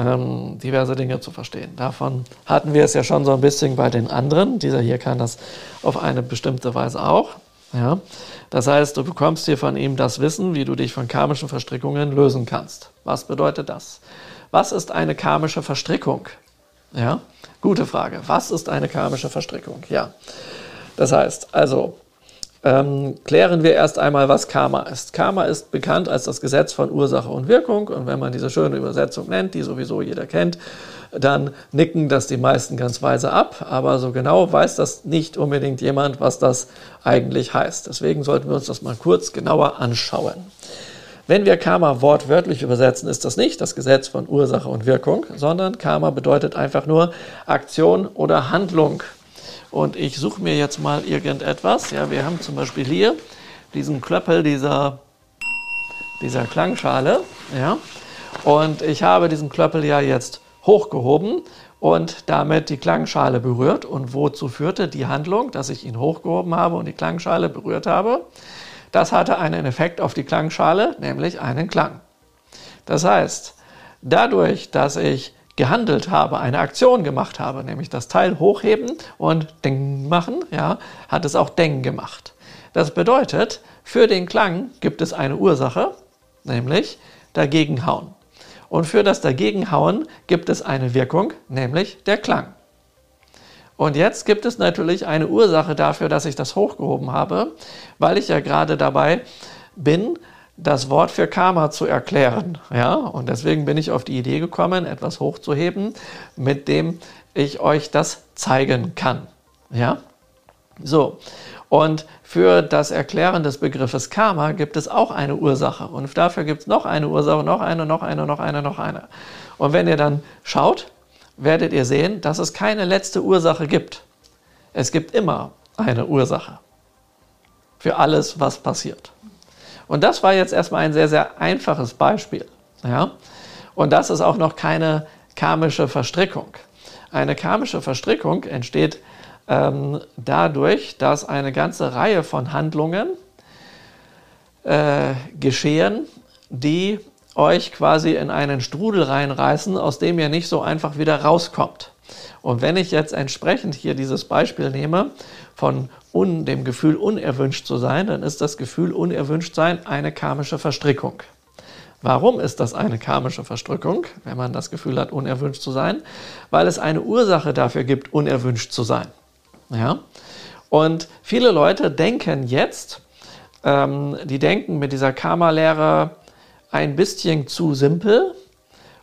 [SPEAKER 1] Ähm, diverse Dinge zu verstehen. Davon hatten wir es ja schon so ein bisschen bei den anderen. Dieser hier kann das auf eine bestimmte Weise auch. Ja? Das heißt, du bekommst hier von ihm das Wissen, wie du dich von karmischen Verstrickungen lösen kannst. Was bedeutet das? Was ist eine karmische Verstrickung? Ja, gute Frage. Was ist eine karmische Verstrickung? Ja, das heißt, also ähm, klären wir erst einmal, was Karma ist. Karma ist bekannt als das Gesetz von Ursache und Wirkung. Und wenn man diese schöne Übersetzung nennt, die sowieso jeder kennt, dann nicken das die meisten ganz weise ab. Aber so genau weiß das nicht unbedingt jemand, was das eigentlich heißt. Deswegen sollten wir uns das mal kurz genauer anschauen. Wenn wir Karma wortwörtlich übersetzen, ist das nicht das Gesetz von Ursache und Wirkung, sondern Karma bedeutet einfach nur Aktion oder Handlung. Und ich suche mir jetzt mal irgendetwas. Ja, wir haben zum Beispiel hier diesen Klöppel dieser, dieser Klangschale. Ja, und ich habe diesen Klöppel ja jetzt hochgehoben und damit die Klangschale berührt. Und wozu führte die Handlung, dass ich ihn hochgehoben habe und die Klangschale berührt habe? Das hatte einen Effekt auf die Klangschale, nämlich einen Klang. Das heißt, dadurch, dass ich gehandelt habe, eine Aktion gemacht habe, nämlich das Teil hochheben und Ding machen, ja, hat es auch Deng gemacht. Das bedeutet, für den Klang gibt es eine Ursache, nämlich dagegenhauen. Und für das Dagegenhauen gibt es eine Wirkung, nämlich der Klang. Und jetzt gibt es natürlich eine Ursache dafür, dass ich das hochgehoben habe, weil ich ja gerade dabei bin, das Wort für Karma zu erklären. Ja? Und deswegen bin ich auf die Idee gekommen, etwas hochzuheben, mit dem ich euch das zeigen kann. Ja? So. Und für das Erklären des Begriffes Karma gibt es auch eine Ursache. Und dafür gibt es noch eine Ursache, noch eine, noch eine, noch eine, noch eine. Und wenn ihr dann schaut, werdet ihr sehen, dass es keine letzte Ursache gibt. Es gibt immer eine Ursache für alles, was passiert. Und das war jetzt erstmal ein sehr, sehr einfaches Beispiel. Ja? Und das ist auch noch keine karmische Verstrickung. Eine karmische Verstrickung entsteht ähm, dadurch, dass eine ganze Reihe von Handlungen äh, geschehen, die euch quasi in einen Strudel reinreißen, aus dem ihr nicht so einfach wieder rauskommt. Und wenn ich jetzt entsprechend hier dieses Beispiel nehme von un, dem Gefühl unerwünscht zu sein, dann ist das Gefühl unerwünscht sein eine karmische Verstrickung. Warum ist das eine karmische Verstrickung, wenn man das Gefühl hat, unerwünscht zu sein? Weil es eine Ursache dafür gibt, unerwünscht zu sein. Ja? Und viele Leute denken jetzt, ähm, die denken mit dieser Karma-Lehre ein bisschen zu simpel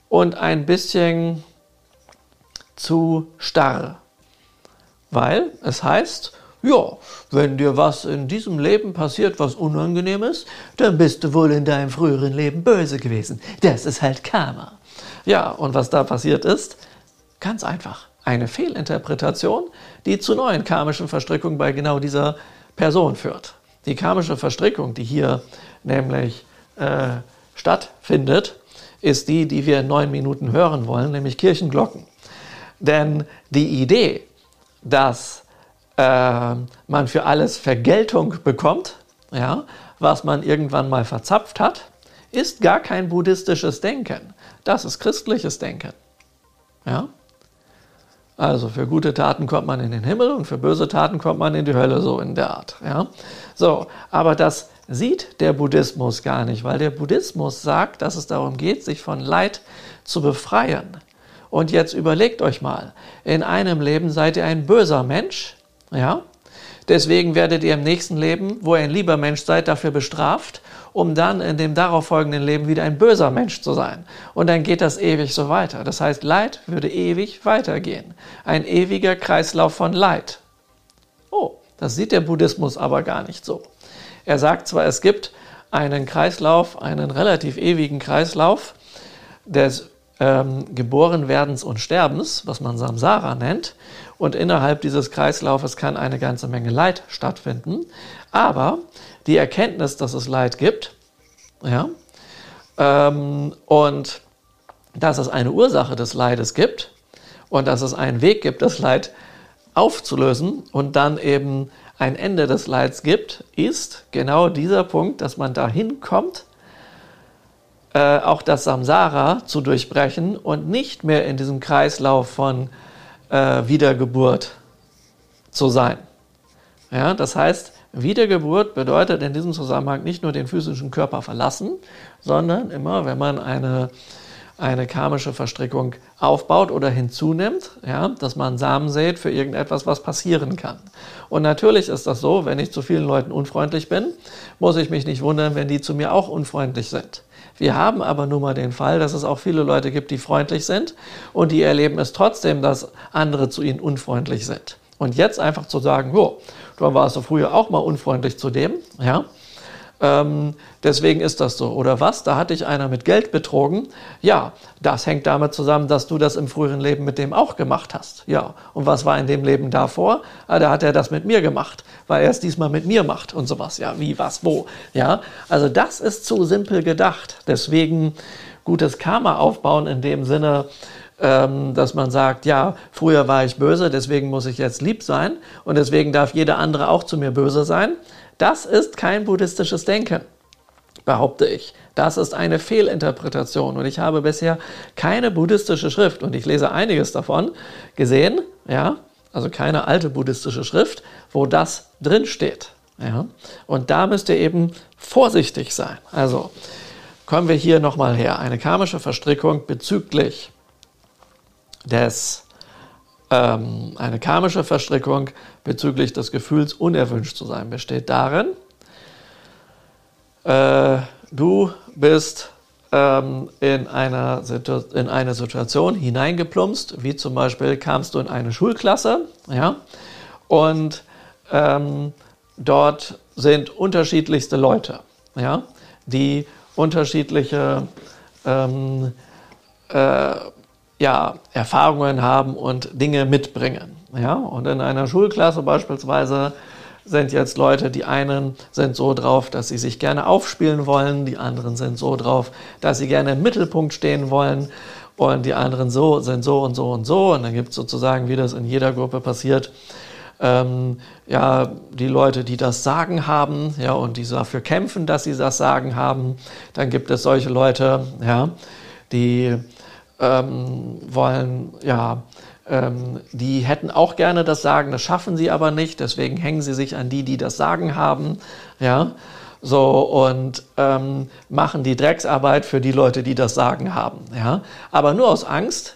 [SPEAKER 1] und ein bisschen zu starr. Weil es heißt, ja, wenn dir was in diesem Leben passiert, was unangenehm ist, dann bist du wohl in deinem früheren Leben böse gewesen. Das ist halt Karma. Ja, und was da passiert ist, ganz einfach eine Fehlinterpretation, die zu neuen karmischen Verstrickungen bei genau dieser Person führt. Die karmische Verstrickung, die hier nämlich äh, stattfindet, ist die, die wir in neun Minuten hören wollen, nämlich Kirchenglocken. Denn die Idee, dass äh, man für alles Vergeltung bekommt, ja, was man irgendwann mal verzapft hat, ist gar kein buddhistisches Denken. Das ist christliches Denken. Ja? Also für gute Taten kommt man in den Himmel und für böse Taten kommt man in die Hölle, so in der Art. Ja? So, aber das sieht der Buddhismus gar nicht, weil der Buddhismus sagt, dass es darum geht, sich von Leid zu befreien. Und jetzt überlegt euch mal, in einem Leben seid ihr ein böser Mensch, ja? Deswegen werdet ihr im nächsten Leben, wo ihr ein lieber Mensch seid, dafür bestraft, um dann in dem darauffolgenden Leben wieder ein böser Mensch zu sein. Und dann geht das ewig so weiter. Das heißt, Leid würde ewig weitergehen. Ein ewiger Kreislauf von Leid. Oh, das sieht der Buddhismus aber gar nicht so. Er sagt zwar, es gibt einen Kreislauf, einen relativ ewigen Kreislauf des ähm, Geborenwerdens und Sterbens, was man Samsara nennt, und innerhalb dieses Kreislaufes kann eine ganze Menge Leid stattfinden. Aber die Erkenntnis, dass es Leid gibt, ja, ähm, und dass es eine Ursache des Leides gibt und dass es einen Weg gibt, das Leid aufzulösen und dann eben ein Ende des Leids gibt, ist genau dieser Punkt, dass man dahin kommt, äh, auch das Samsara zu durchbrechen und nicht mehr in diesem Kreislauf von äh, Wiedergeburt zu sein. Ja, das heißt, Wiedergeburt bedeutet in diesem Zusammenhang nicht nur den physischen Körper verlassen, sondern immer, wenn man eine, eine karmische Verstrickung aufbaut oder hinzunimmt, ja, dass man Samen sät für irgendetwas, was passieren kann. Und natürlich ist das so, wenn ich zu vielen Leuten unfreundlich bin, muss ich mich nicht wundern, wenn die zu mir auch unfreundlich sind. Wir haben aber nun mal den Fall, dass es auch viele Leute gibt, die freundlich sind und die erleben es trotzdem, dass andere zu ihnen unfreundlich sind. Und jetzt einfach zu sagen, jo, du warst du früher auch mal unfreundlich zu dem, ja, ähm, deswegen ist das so. Oder was? Da hat dich einer mit Geld betrogen. Ja, das hängt damit zusammen, dass du das im früheren Leben mit dem auch gemacht hast. Ja, und was war in dem Leben davor? Ah, da hat er das mit mir gemacht, weil er es diesmal mit mir macht und sowas. Ja, wie, was, wo? Ja, also das ist zu simpel gedacht. Deswegen gutes Karma aufbauen in dem Sinne, ähm, dass man sagt, ja, früher war ich böse, deswegen muss ich jetzt lieb sein und deswegen darf jeder andere auch zu mir böse sein. Das ist kein buddhistisches Denken, behaupte ich. Das ist eine Fehlinterpretation und ich habe bisher keine buddhistische Schrift und ich lese einiges davon gesehen, ja, also keine alte buddhistische Schrift, wo das drin steht. Ja, und da müsst ihr eben vorsichtig sein. Also kommen wir hier nochmal her. Eine karmische Verstrickung bezüglich des ähm, eine karmische Verstrickung bezüglich des Gefühls, unerwünscht zu sein, besteht darin, äh, du bist ähm, in, einer in eine Situation hineingeplumpst, wie zum Beispiel kamst du in eine Schulklasse, ja, und ähm, dort sind unterschiedlichste Leute, ja, die unterschiedliche ähm, äh, ja, Erfahrungen haben und Dinge mitbringen. Ja? Und in einer Schulklasse beispielsweise sind jetzt Leute, die einen sind so drauf, dass sie sich gerne aufspielen wollen, die anderen sind so drauf, dass sie gerne im Mittelpunkt stehen wollen und die anderen so sind so und so und so. Und dann gibt es sozusagen, wie das in jeder Gruppe passiert, ähm, ja, die Leute, die das Sagen haben, ja, und die dafür kämpfen, dass sie das Sagen haben. Dann gibt es solche Leute, ja, die ähm, wollen, ja, ähm, die hätten auch gerne das Sagen, das schaffen sie aber nicht, deswegen hängen sie sich an die, die das Sagen haben, ja, so und ähm, machen die Drecksarbeit für die Leute, die das Sagen haben, ja, aber nur aus Angst,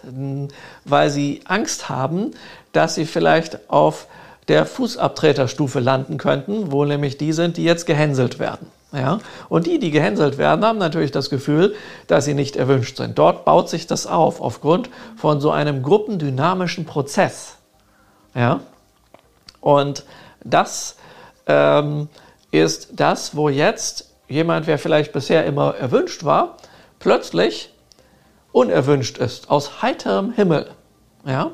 [SPEAKER 1] weil sie Angst haben, dass sie vielleicht auf der Fußabtreterstufe landen könnten, wo nämlich die sind, die jetzt gehänselt werden. Ja? Und die, die gehänselt werden, haben natürlich das Gefühl, dass sie nicht erwünscht sind. Dort baut sich das auf, aufgrund von so einem gruppendynamischen Prozess. Ja? Und das ähm, ist das, wo jetzt jemand, wer vielleicht bisher immer erwünscht war, plötzlich unerwünscht ist, aus heiterem Himmel. Ja?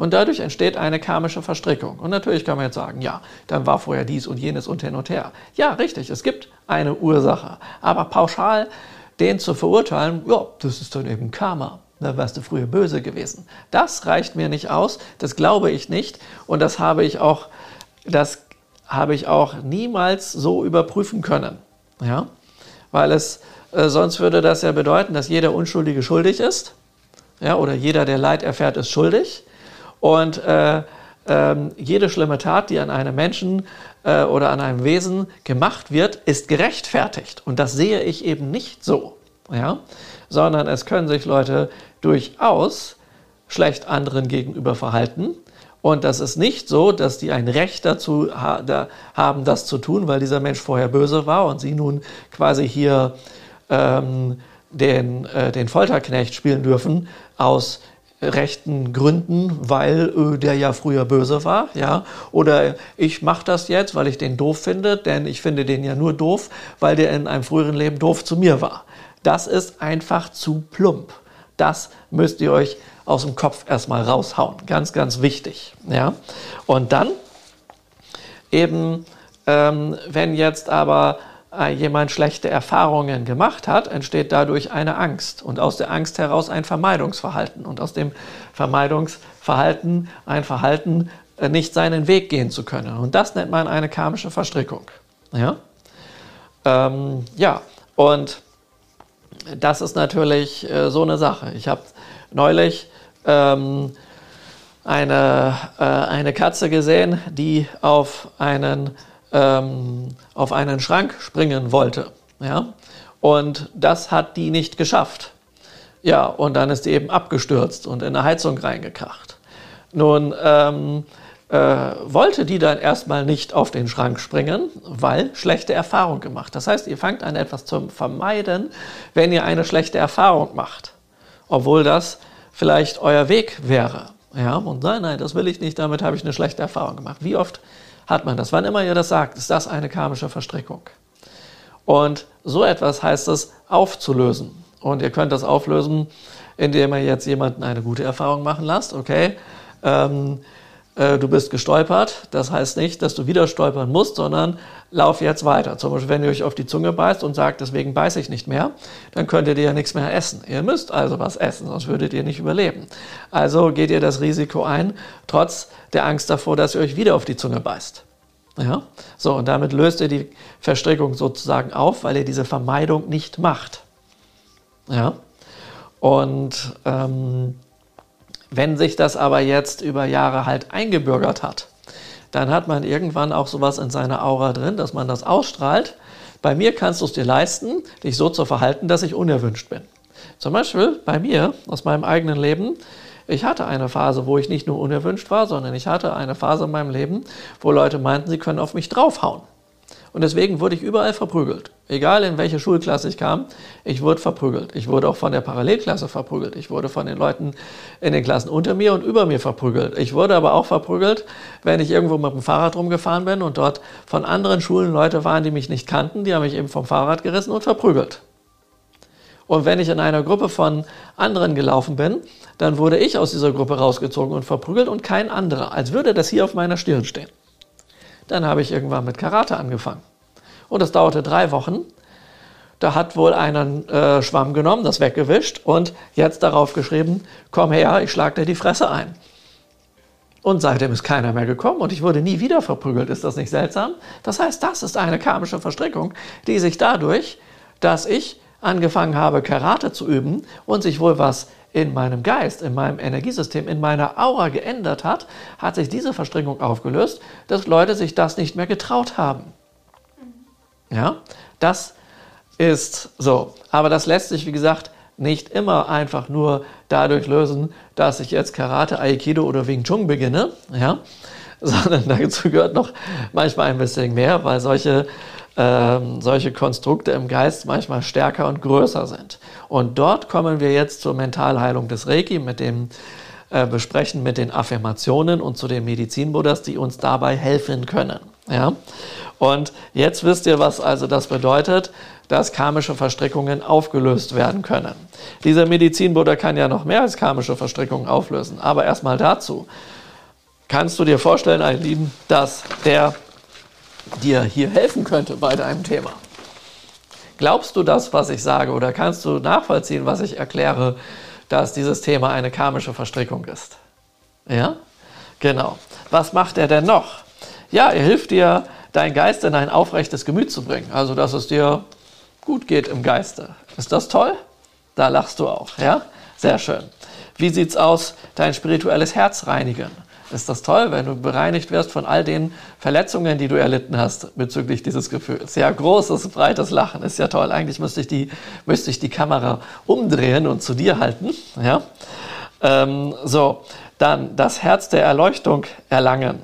[SPEAKER 1] Und dadurch entsteht eine karmische Verstrickung. Und natürlich kann man jetzt sagen, ja, dann war vorher dies und jenes und hin und her. Ja, richtig, es gibt eine Ursache. Aber pauschal den zu verurteilen, ja, das ist dann eben Karma. Da warst du früher böse gewesen. Das reicht mir nicht aus, das glaube ich nicht und das habe ich auch, das habe ich auch niemals so überprüfen können. Ja? Weil es, äh, sonst würde das ja bedeuten, dass jeder Unschuldige schuldig ist. Ja? Oder jeder, der Leid erfährt, ist schuldig. Und äh, äh, jede schlimme Tat, die an einem Menschen äh, oder an einem Wesen gemacht wird, ist gerechtfertigt. Und das sehe ich eben nicht so. Ja? Sondern es können sich Leute durchaus schlecht anderen gegenüber verhalten. Und das ist nicht so, dass die ein Recht dazu ha da haben, das zu tun, weil dieser Mensch vorher böse war und sie nun quasi hier ähm, den, äh, den Folterknecht spielen dürfen aus rechten Gründen, weil äh, der ja früher böse war, ja, oder ich mache das jetzt, weil ich den doof finde, denn ich finde den ja nur doof, weil der in einem früheren Leben doof zu mir war. Das ist einfach zu plump. Das müsst ihr euch aus dem Kopf erstmal raushauen. Ganz, ganz wichtig. Ja? Und dann eben, ähm, wenn jetzt aber jemand schlechte Erfahrungen gemacht hat, entsteht dadurch eine Angst und aus der Angst heraus ein Vermeidungsverhalten und aus dem Vermeidungsverhalten ein Verhalten, äh, nicht seinen Weg gehen zu können. Und das nennt man eine karmische Verstrickung. Ja, ähm, ja. und das ist natürlich äh, so eine Sache. Ich habe neulich ähm, eine, äh, eine Katze gesehen, die auf einen, ähm, auf einen Schrank springen wollte. Ja? Und das hat die nicht geschafft. Ja, und dann ist die eben abgestürzt und in eine Heizung reingekracht. Nun, ähm, äh, wollte die dann erstmal nicht auf den Schrank springen, weil schlechte Erfahrung gemacht. Das heißt, ihr fangt an etwas zu vermeiden, wenn ihr eine schlechte Erfahrung macht, obwohl das vielleicht euer Weg wäre. Ja, und nein, nein, das will ich nicht, damit habe ich eine schlechte Erfahrung gemacht. Wie oft hat man das? Wann immer ihr das sagt, ist das eine karmische Verstrickung. Und so etwas heißt es aufzulösen. Und ihr könnt das auflösen, indem ihr jetzt jemanden eine gute Erfahrung machen lasst, okay? Ähm, äh, du bist gestolpert. Das heißt nicht, dass du wieder stolpern musst, sondern lauf jetzt weiter. Zum Beispiel, wenn ihr euch auf die Zunge beißt und sagt, deswegen beiße ich nicht mehr, dann könnt ihr ja nichts mehr essen. Ihr müsst also was essen, sonst würdet ihr nicht überleben. Also geht ihr das Risiko ein, trotz der Angst davor, dass ihr euch wieder auf die Zunge beißt. Ja? So, und damit löst ihr die Verstrickung sozusagen auf, weil ihr diese Vermeidung nicht macht. Ja? Und ähm, wenn sich das aber jetzt über Jahre halt eingebürgert hat, dann hat man irgendwann auch sowas in seiner Aura drin, dass man das ausstrahlt. Bei mir kannst du es dir leisten, dich so zu verhalten, dass ich unerwünscht bin. Zum Beispiel bei mir aus meinem eigenen Leben. Ich hatte eine Phase, wo ich nicht nur unerwünscht war, sondern ich hatte eine Phase in meinem Leben, wo Leute meinten, sie können auf mich draufhauen. Und deswegen wurde ich überall verprügelt. Egal in welche Schulklasse ich kam, ich wurde verprügelt. Ich wurde auch von der Parallelklasse verprügelt. Ich wurde von den Leuten in den Klassen unter mir und über mir verprügelt. Ich wurde aber auch verprügelt, wenn ich irgendwo mit dem Fahrrad rumgefahren bin und dort von anderen Schulen Leute waren, die mich nicht kannten. Die haben mich eben vom Fahrrad gerissen und verprügelt. Und wenn ich in einer Gruppe von anderen gelaufen bin, dann wurde ich aus dieser Gruppe rausgezogen und verprügelt und kein anderer, als würde das hier auf meiner Stirn stehen. Dann habe ich irgendwann mit Karate angefangen. Und das dauerte drei Wochen. Da hat wohl einen äh, Schwamm genommen, das weggewischt und jetzt darauf geschrieben, komm her, ich schlag dir die Fresse ein. Und seitdem ist keiner mehr gekommen und ich wurde nie wieder verprügelt. Ist das nicht seltsam? Das heißt, das ist eine karmische Verstrickung, die sich dadurch, dass ich angefangen habe, Karate zu üben und sich wohl was in meinem Geist, in meinem Energiesystem, in meiner Aura geändert hat, hat sich diese Verstrickung aufgelöst, dass Leute sich das nicht mehr getraut haben. Ja, das ist so. Aber das lässt sich, wie gesagt, nicht immer einfach nur dadurch lösen, dass ich jetzt Karate, Aikido oder Wing Chun beginne, ja, (laughs) sondern dazu gehört noch manchmal ein bisschen mehr, weil solche ähm, solche Konstrukte im Geist manchmal stärker und größer sind. Und dort kommen wir jetzt zur Mentalheilung des Reiki mit dem äh, Besprechen mit den Affirmationen und zu den Medizinbuddhas, die uns dabei helfen können. Ja? Und jetzt wisst ihr, was also das bedeutet, dass karmische Verstrickungen aufgelöst werden können. Dieser Medizinbuddha kann ja noch mehr als karmische Verstrickungen auflösen. Aber erstmal dazu. Kannst du dir vorstellen, Eileen, dass der dir hier helfen könnte bei deinem Thema. Glaubst du das, was ich sage, oder kannst du nachvollziehen, was ich erkläre, dass dieses Thema eine karmische Verstrickung ist? Ja? Genau. Was macht er denn noch? Ja, er hilft dir, deinen Geist in ein aufrechtes Gemüt zu bringen. Also, dass es dir gut geht im Geiste. Ist das toll? Da lachst du auch, ja? Sehr schön. Wie sieht's aus, dein spirituelles Herz reinigen? Ist das toll, wenn du bereinigt wirst von all den Verletzungen, die du erlitten hast bezüglich dieses Gefühls. Ja, großes, breites Lachen ist ja toll. Eigentlich müsste ich die, müsste ich die Kamera umdrehen und zu dir halten. Ja? Ähm, so, dann das Herz der Erleuchtung erlangen.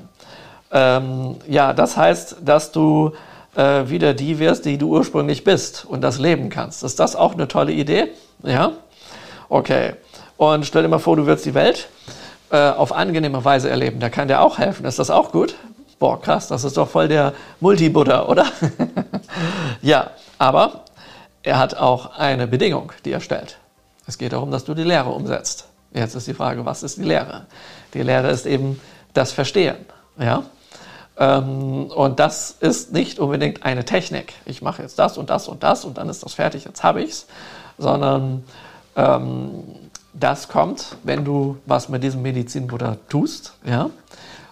[SPEAKER 1] Ähm, ja, das heißt, dass du äh, wieder die wirst, die du ursprünglich bist und das leben kannst. Ist das auch eine tolle Idee? Ja? Okay. Und stell dir mal vor, du würdest die Welt äh, auf angenehme Weise erleben. Da kann der auch helfen. Ist das auch gut? Boah, krass, das ist doch voll der Multi-Buddha, oder? (laughs) ja, aber er hat auch eine Bedingung, die er stellt. Es geht darum, dass du die Lehre umsetzt. Jetzt ist die Frage, was ist die Lehre? Die Lehre ist eben das Verstehen. Ja? Ähm, und das ist nicht unbedingt eine Technik. Ich mache jetzt das und das und das und dann ist das fertig, jetzt habe ich es. Sondern ähm, das kommt, wenn du was mit diesem Medizinbuddha tust, ja,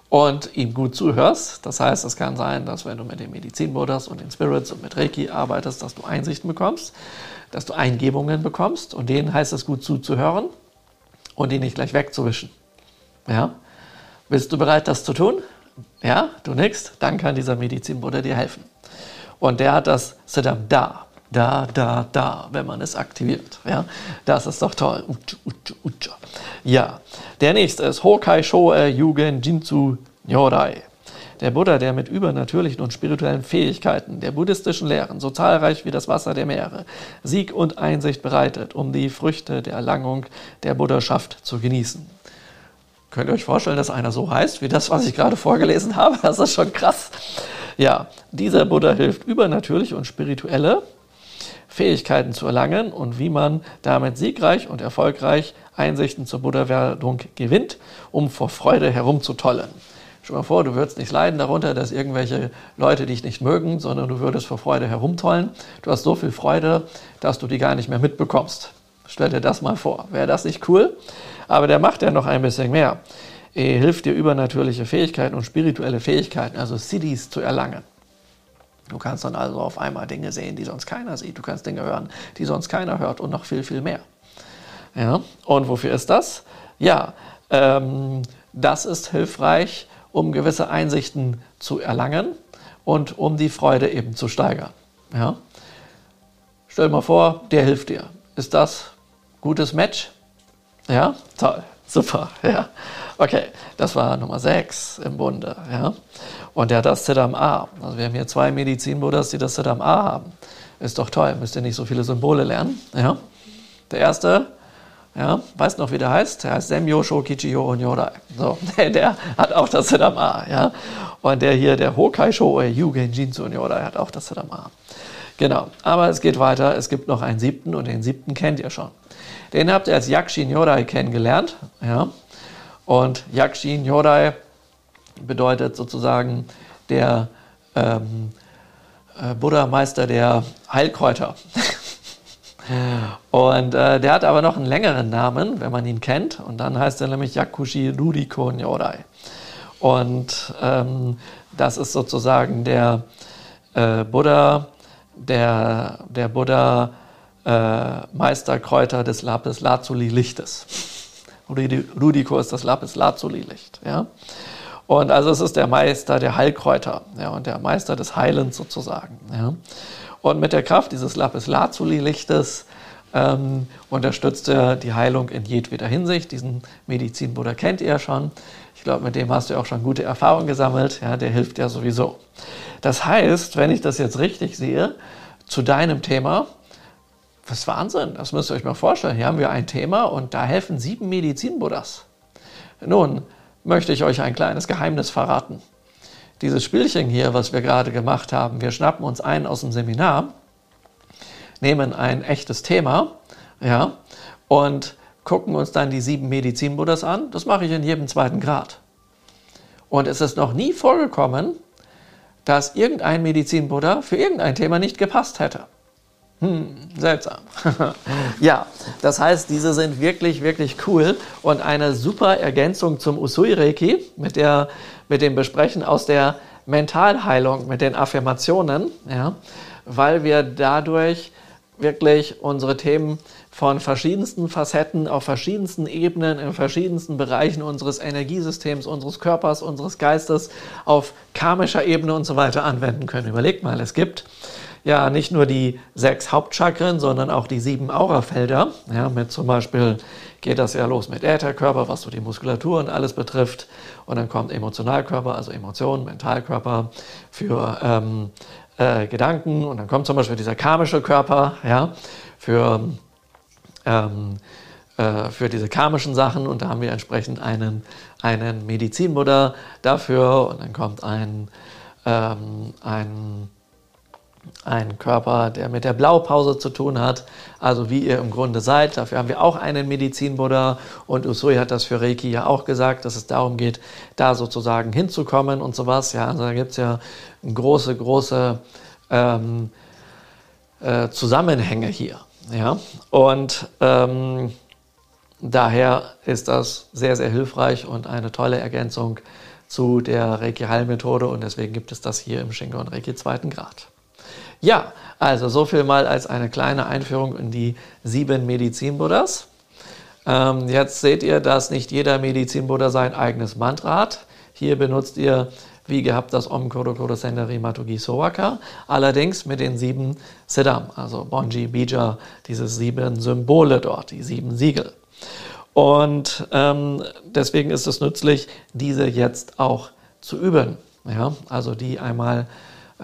[SPEAKER 1] und ihm gut zuhörst. Das heißt, es kann sein, dass wenn du mit den Medizinbuddhas und den Spirits und mit Reiki arbeitest, dass du Einsichten bekommst, dass du Eingebungen bekommst und denen heißt es gut zuzuhören und die nicht gleich wegzuwischen. Ja? Bist du bereit, das zu tun? Ja, du nix, dann kann dieser Medizinbuddha dir helfen. Und der hat das Siddham da da, da, da, wenn man es aktiviert. Ja, das ist doch toll. Ja, der nächste ist Hokai Shoe Yugen Jinzu Nyorai. Der Buddha, der mit übernatürlichen und spirituellen Fähigkeiten der buddhistischen Lehren, so zahlreich wie das Wasser der Meere, Sieg und Einsicht bereitet, um die Früchte der Erlangung der Buddhaschaft zu genießen. Könnt ihr euch vorstellen, dass einer so heißt, wie das, was ich gerade vorgelesen habe? Das ist schon krass. Ja, dieser Buddha hilft übernatürliche und spirituelle Fähigkeiten zu erlangen und wie man damit siegreich und erfolgreich Einsichten zur Buddha-Werdung gewinnt, um vor Freude herumzutollen. Stell dir mal vor, du würdest nicht leiden darunter, dass irgendwelche Leute dich nicht mögen, sondern du würdest vor Freude herumtollen. Du hast so viel Freude, dass du die gar nicht mehr mitbekommst. Stell dir das mal vor. Wäre das nicht cool? Aber der macht ja noch ein bisschen mehr. Er hilft dir übernatürliche Fähigkeiten und spirituelle Fähigkeiten, also Siddhis, zu erlangen. Du kannst dann also auf einmal Dinge sehen, die sonst keiner sieht. Du kannst Dinge hören, die sonst keiner hört und noch viel, viel mehr. Ja? Und wofür ist das? Ja, ähm, das ist hilfreich, um gewisse Einsichten zu erlangen und um die Freude eben zu steigern. Ja? Stell dir mal vor, der hilft dir. Ist das gutes Match? Ja, toll, (laughs) super. Ja. Okay, das war Nummer 6 im Bunde. Ja. Und der hat das Siddham A. Also wir haben hier zwei Medizinbuddhas, die das Siddham A haben. Ist doch toll, müsst ihr nicht so viele Symbole lernen. Ja? Der erste, ja, weißt noch, wie der heißt? Der heißt Semyo Shokichiyo Onyorai. So, (laughs) der, hat auch das Siddham A. Ja? Und der hier, der Hokai Sho Yugen Jinzu Onyorai, hat auch das Siddham A. Genau, aber es geht weiter. Es gibt noch einen siebten und den siebten kennt ihr schon. Den habt ihr als Yakshin Nyorai kennengelernt. Ja? Und Yakshin Nyorai bedeutet sozusagen der ähm, äh, Buddha-Meister der Heilkräuter. (laughs) und äh, der hat aber noch einen längeren Namen, wenn man ihn kennt. Und dann heißt er nämlich Yakushi Ruriko Nyorai. Und ähm, das ist sozusagen der äh, Buddha, der, der Buddha äh, Meisterkräuter des Lapis Lazuli Lichtes. Rudiko ist das Lapis Lazuli Licht. Ja? Und also es ist der Meister der Heilkräuter ja, und der Meister des Heilens sozusagen. Ja. Und mit der Kraft dieses Lapis Lazuli-Lichtes ähm, unterstützt er die Heilung in jedweder Hinsicht. Diesen Medizinbruder kennt ihr ja schon. Ich glaube, mit dem hast du auch schon gute Erfahrungen gesammelt. Ja, der hilft ja sowieso. Das heißt, wenn ich das jetzt richtig sehe, zu deinem Thema, was Wahnsinn, das müsst ihr euch mal vorstellen. Hier haben wir ein Thema und da helfen sieben Medizinbuddhas. Nun, möchte ich euch ein kleines Geheimnis verraten. Dieses Spielchen hier, was wir gerade gemacht haben, wir schnappen uns einen aus dem Seminar, nehmen ein echtes Thema, ja, und gucken uns dann die sieben Medizinbuddhas an. Das mache ich in jedem zweiten Grad. Und es ist noch nie vorgekommen, dass irgendein Medizinbuddha für irgendein Thema nicht gepasst hätte. Hm, seltsam. (laughs) ja, das heißt, diese sind wirklich, wirklich cool und eine super Ergänzung zum Usui-Reiki mit, mit dem Besprechen aus der Mentalheilung, mit den Affirmationen, ja, weil wir dadurch wirklich unsere Themen von verschiedensten Facetten, auf verschiedensten Ebenen, in verschiedensten Bereichen unseres Energiesystems, unseres Körpers, unseres Geistes, auf karmischer Ebene und so weiter anwenden können. Überlegt mal, es gibt ja nicht nur die sechs Hauptchakren, sondern auch die sieben Aurafelder. Ja, mit zum Beispiel geht das ja los mit Ätherkörper, was so die Muskulatur und alles betrifft. Und dann kommt Emotionalkörper, also Emotionen, Mentalkörper für ähm, äh, Gedanken. Und dann kommt zum Beispiel dieser karmische Körper, ja, für, ähm, äh, für diese karmischen Sachen. Und da haben wir entsprechend einen, einen Medizinbuddha dafür. Und dann kommt ein, ähm, ein ein Körper, der mit der Blaupause zu tun hat, also wie ihr im Grunde seid. Dafür haben wir auch einen Medizinbuddha und Usui hat das für Reiki ja auch gesagt, dass es darum geht, da sozusagen hinzukommen und sowas. Ja, also da gibt es ja große, große ähm, äh, Zusammenhänge hier. Ja, und ähm, daher ist das sehr, sehr hilfreich und eine tolle Ergänzung zu der Reiki-Heilmethode und deswegen gibt es das hier im Shingon Reiki zweiten Grad. Ja, also so viel mal als eine kleine Einführung in die sieben Medizin-Buddhas. Ähm, jetzt seht ihr, dass nicht jeder Medizin-Buddha sein eigenes Mantra hat. Hier benutzt ihr wie gehabt das Om Kodo Kodo Senderi Matugi Sowaka, allerdings mit den sieben Siddham, also Bonji, Bija, diese sieben Symbole dort, die sieben Siegel. Und ähm, deswegen ist es nützlich, diese jetzt auch zu üben. Ja? Also die einmal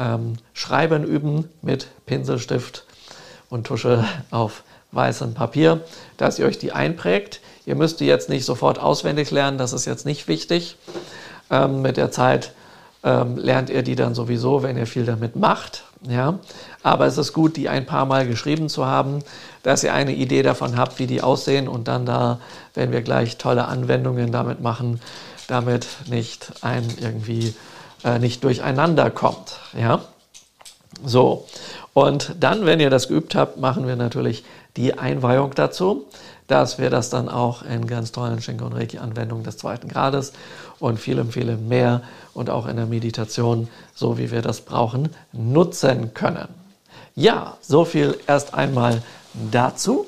[SPEAKER 1] ähm, Schreiben üben mit Pinselstift und Tusche auf weißem Papier, dass ihr euch die einprägt. Ihr müsst die jetzt nicht sofort auswendig lernen, das ist jetzt nicht wichtig. Ähm, mit der Zeit ähm, lernt ihr die dann sowieso, wenn ihr viel damit macht. Ja? Aber es ist gut, die ein paar Mal geschrieben zu haben, dass ihr eine Idee davon habt, wie die aussehen und dann da, wenn wir gleich tolle Anwendungen damit machen, damit nicht ein irgendwie äh, nicht durcheinander kommt. Ja? So, und dann, wenn ihr das geübt habt, machen wir natürlich die Einweihung dazu, dass wir das dann auch in ganz tollen Schenke- und Reiki-Anwendungen des zweiten Grades und vielem, vielem mehr und auch in der Meditation, so wie wir das brauchen, nutzen können. Ja, so viel erst einmal dazu.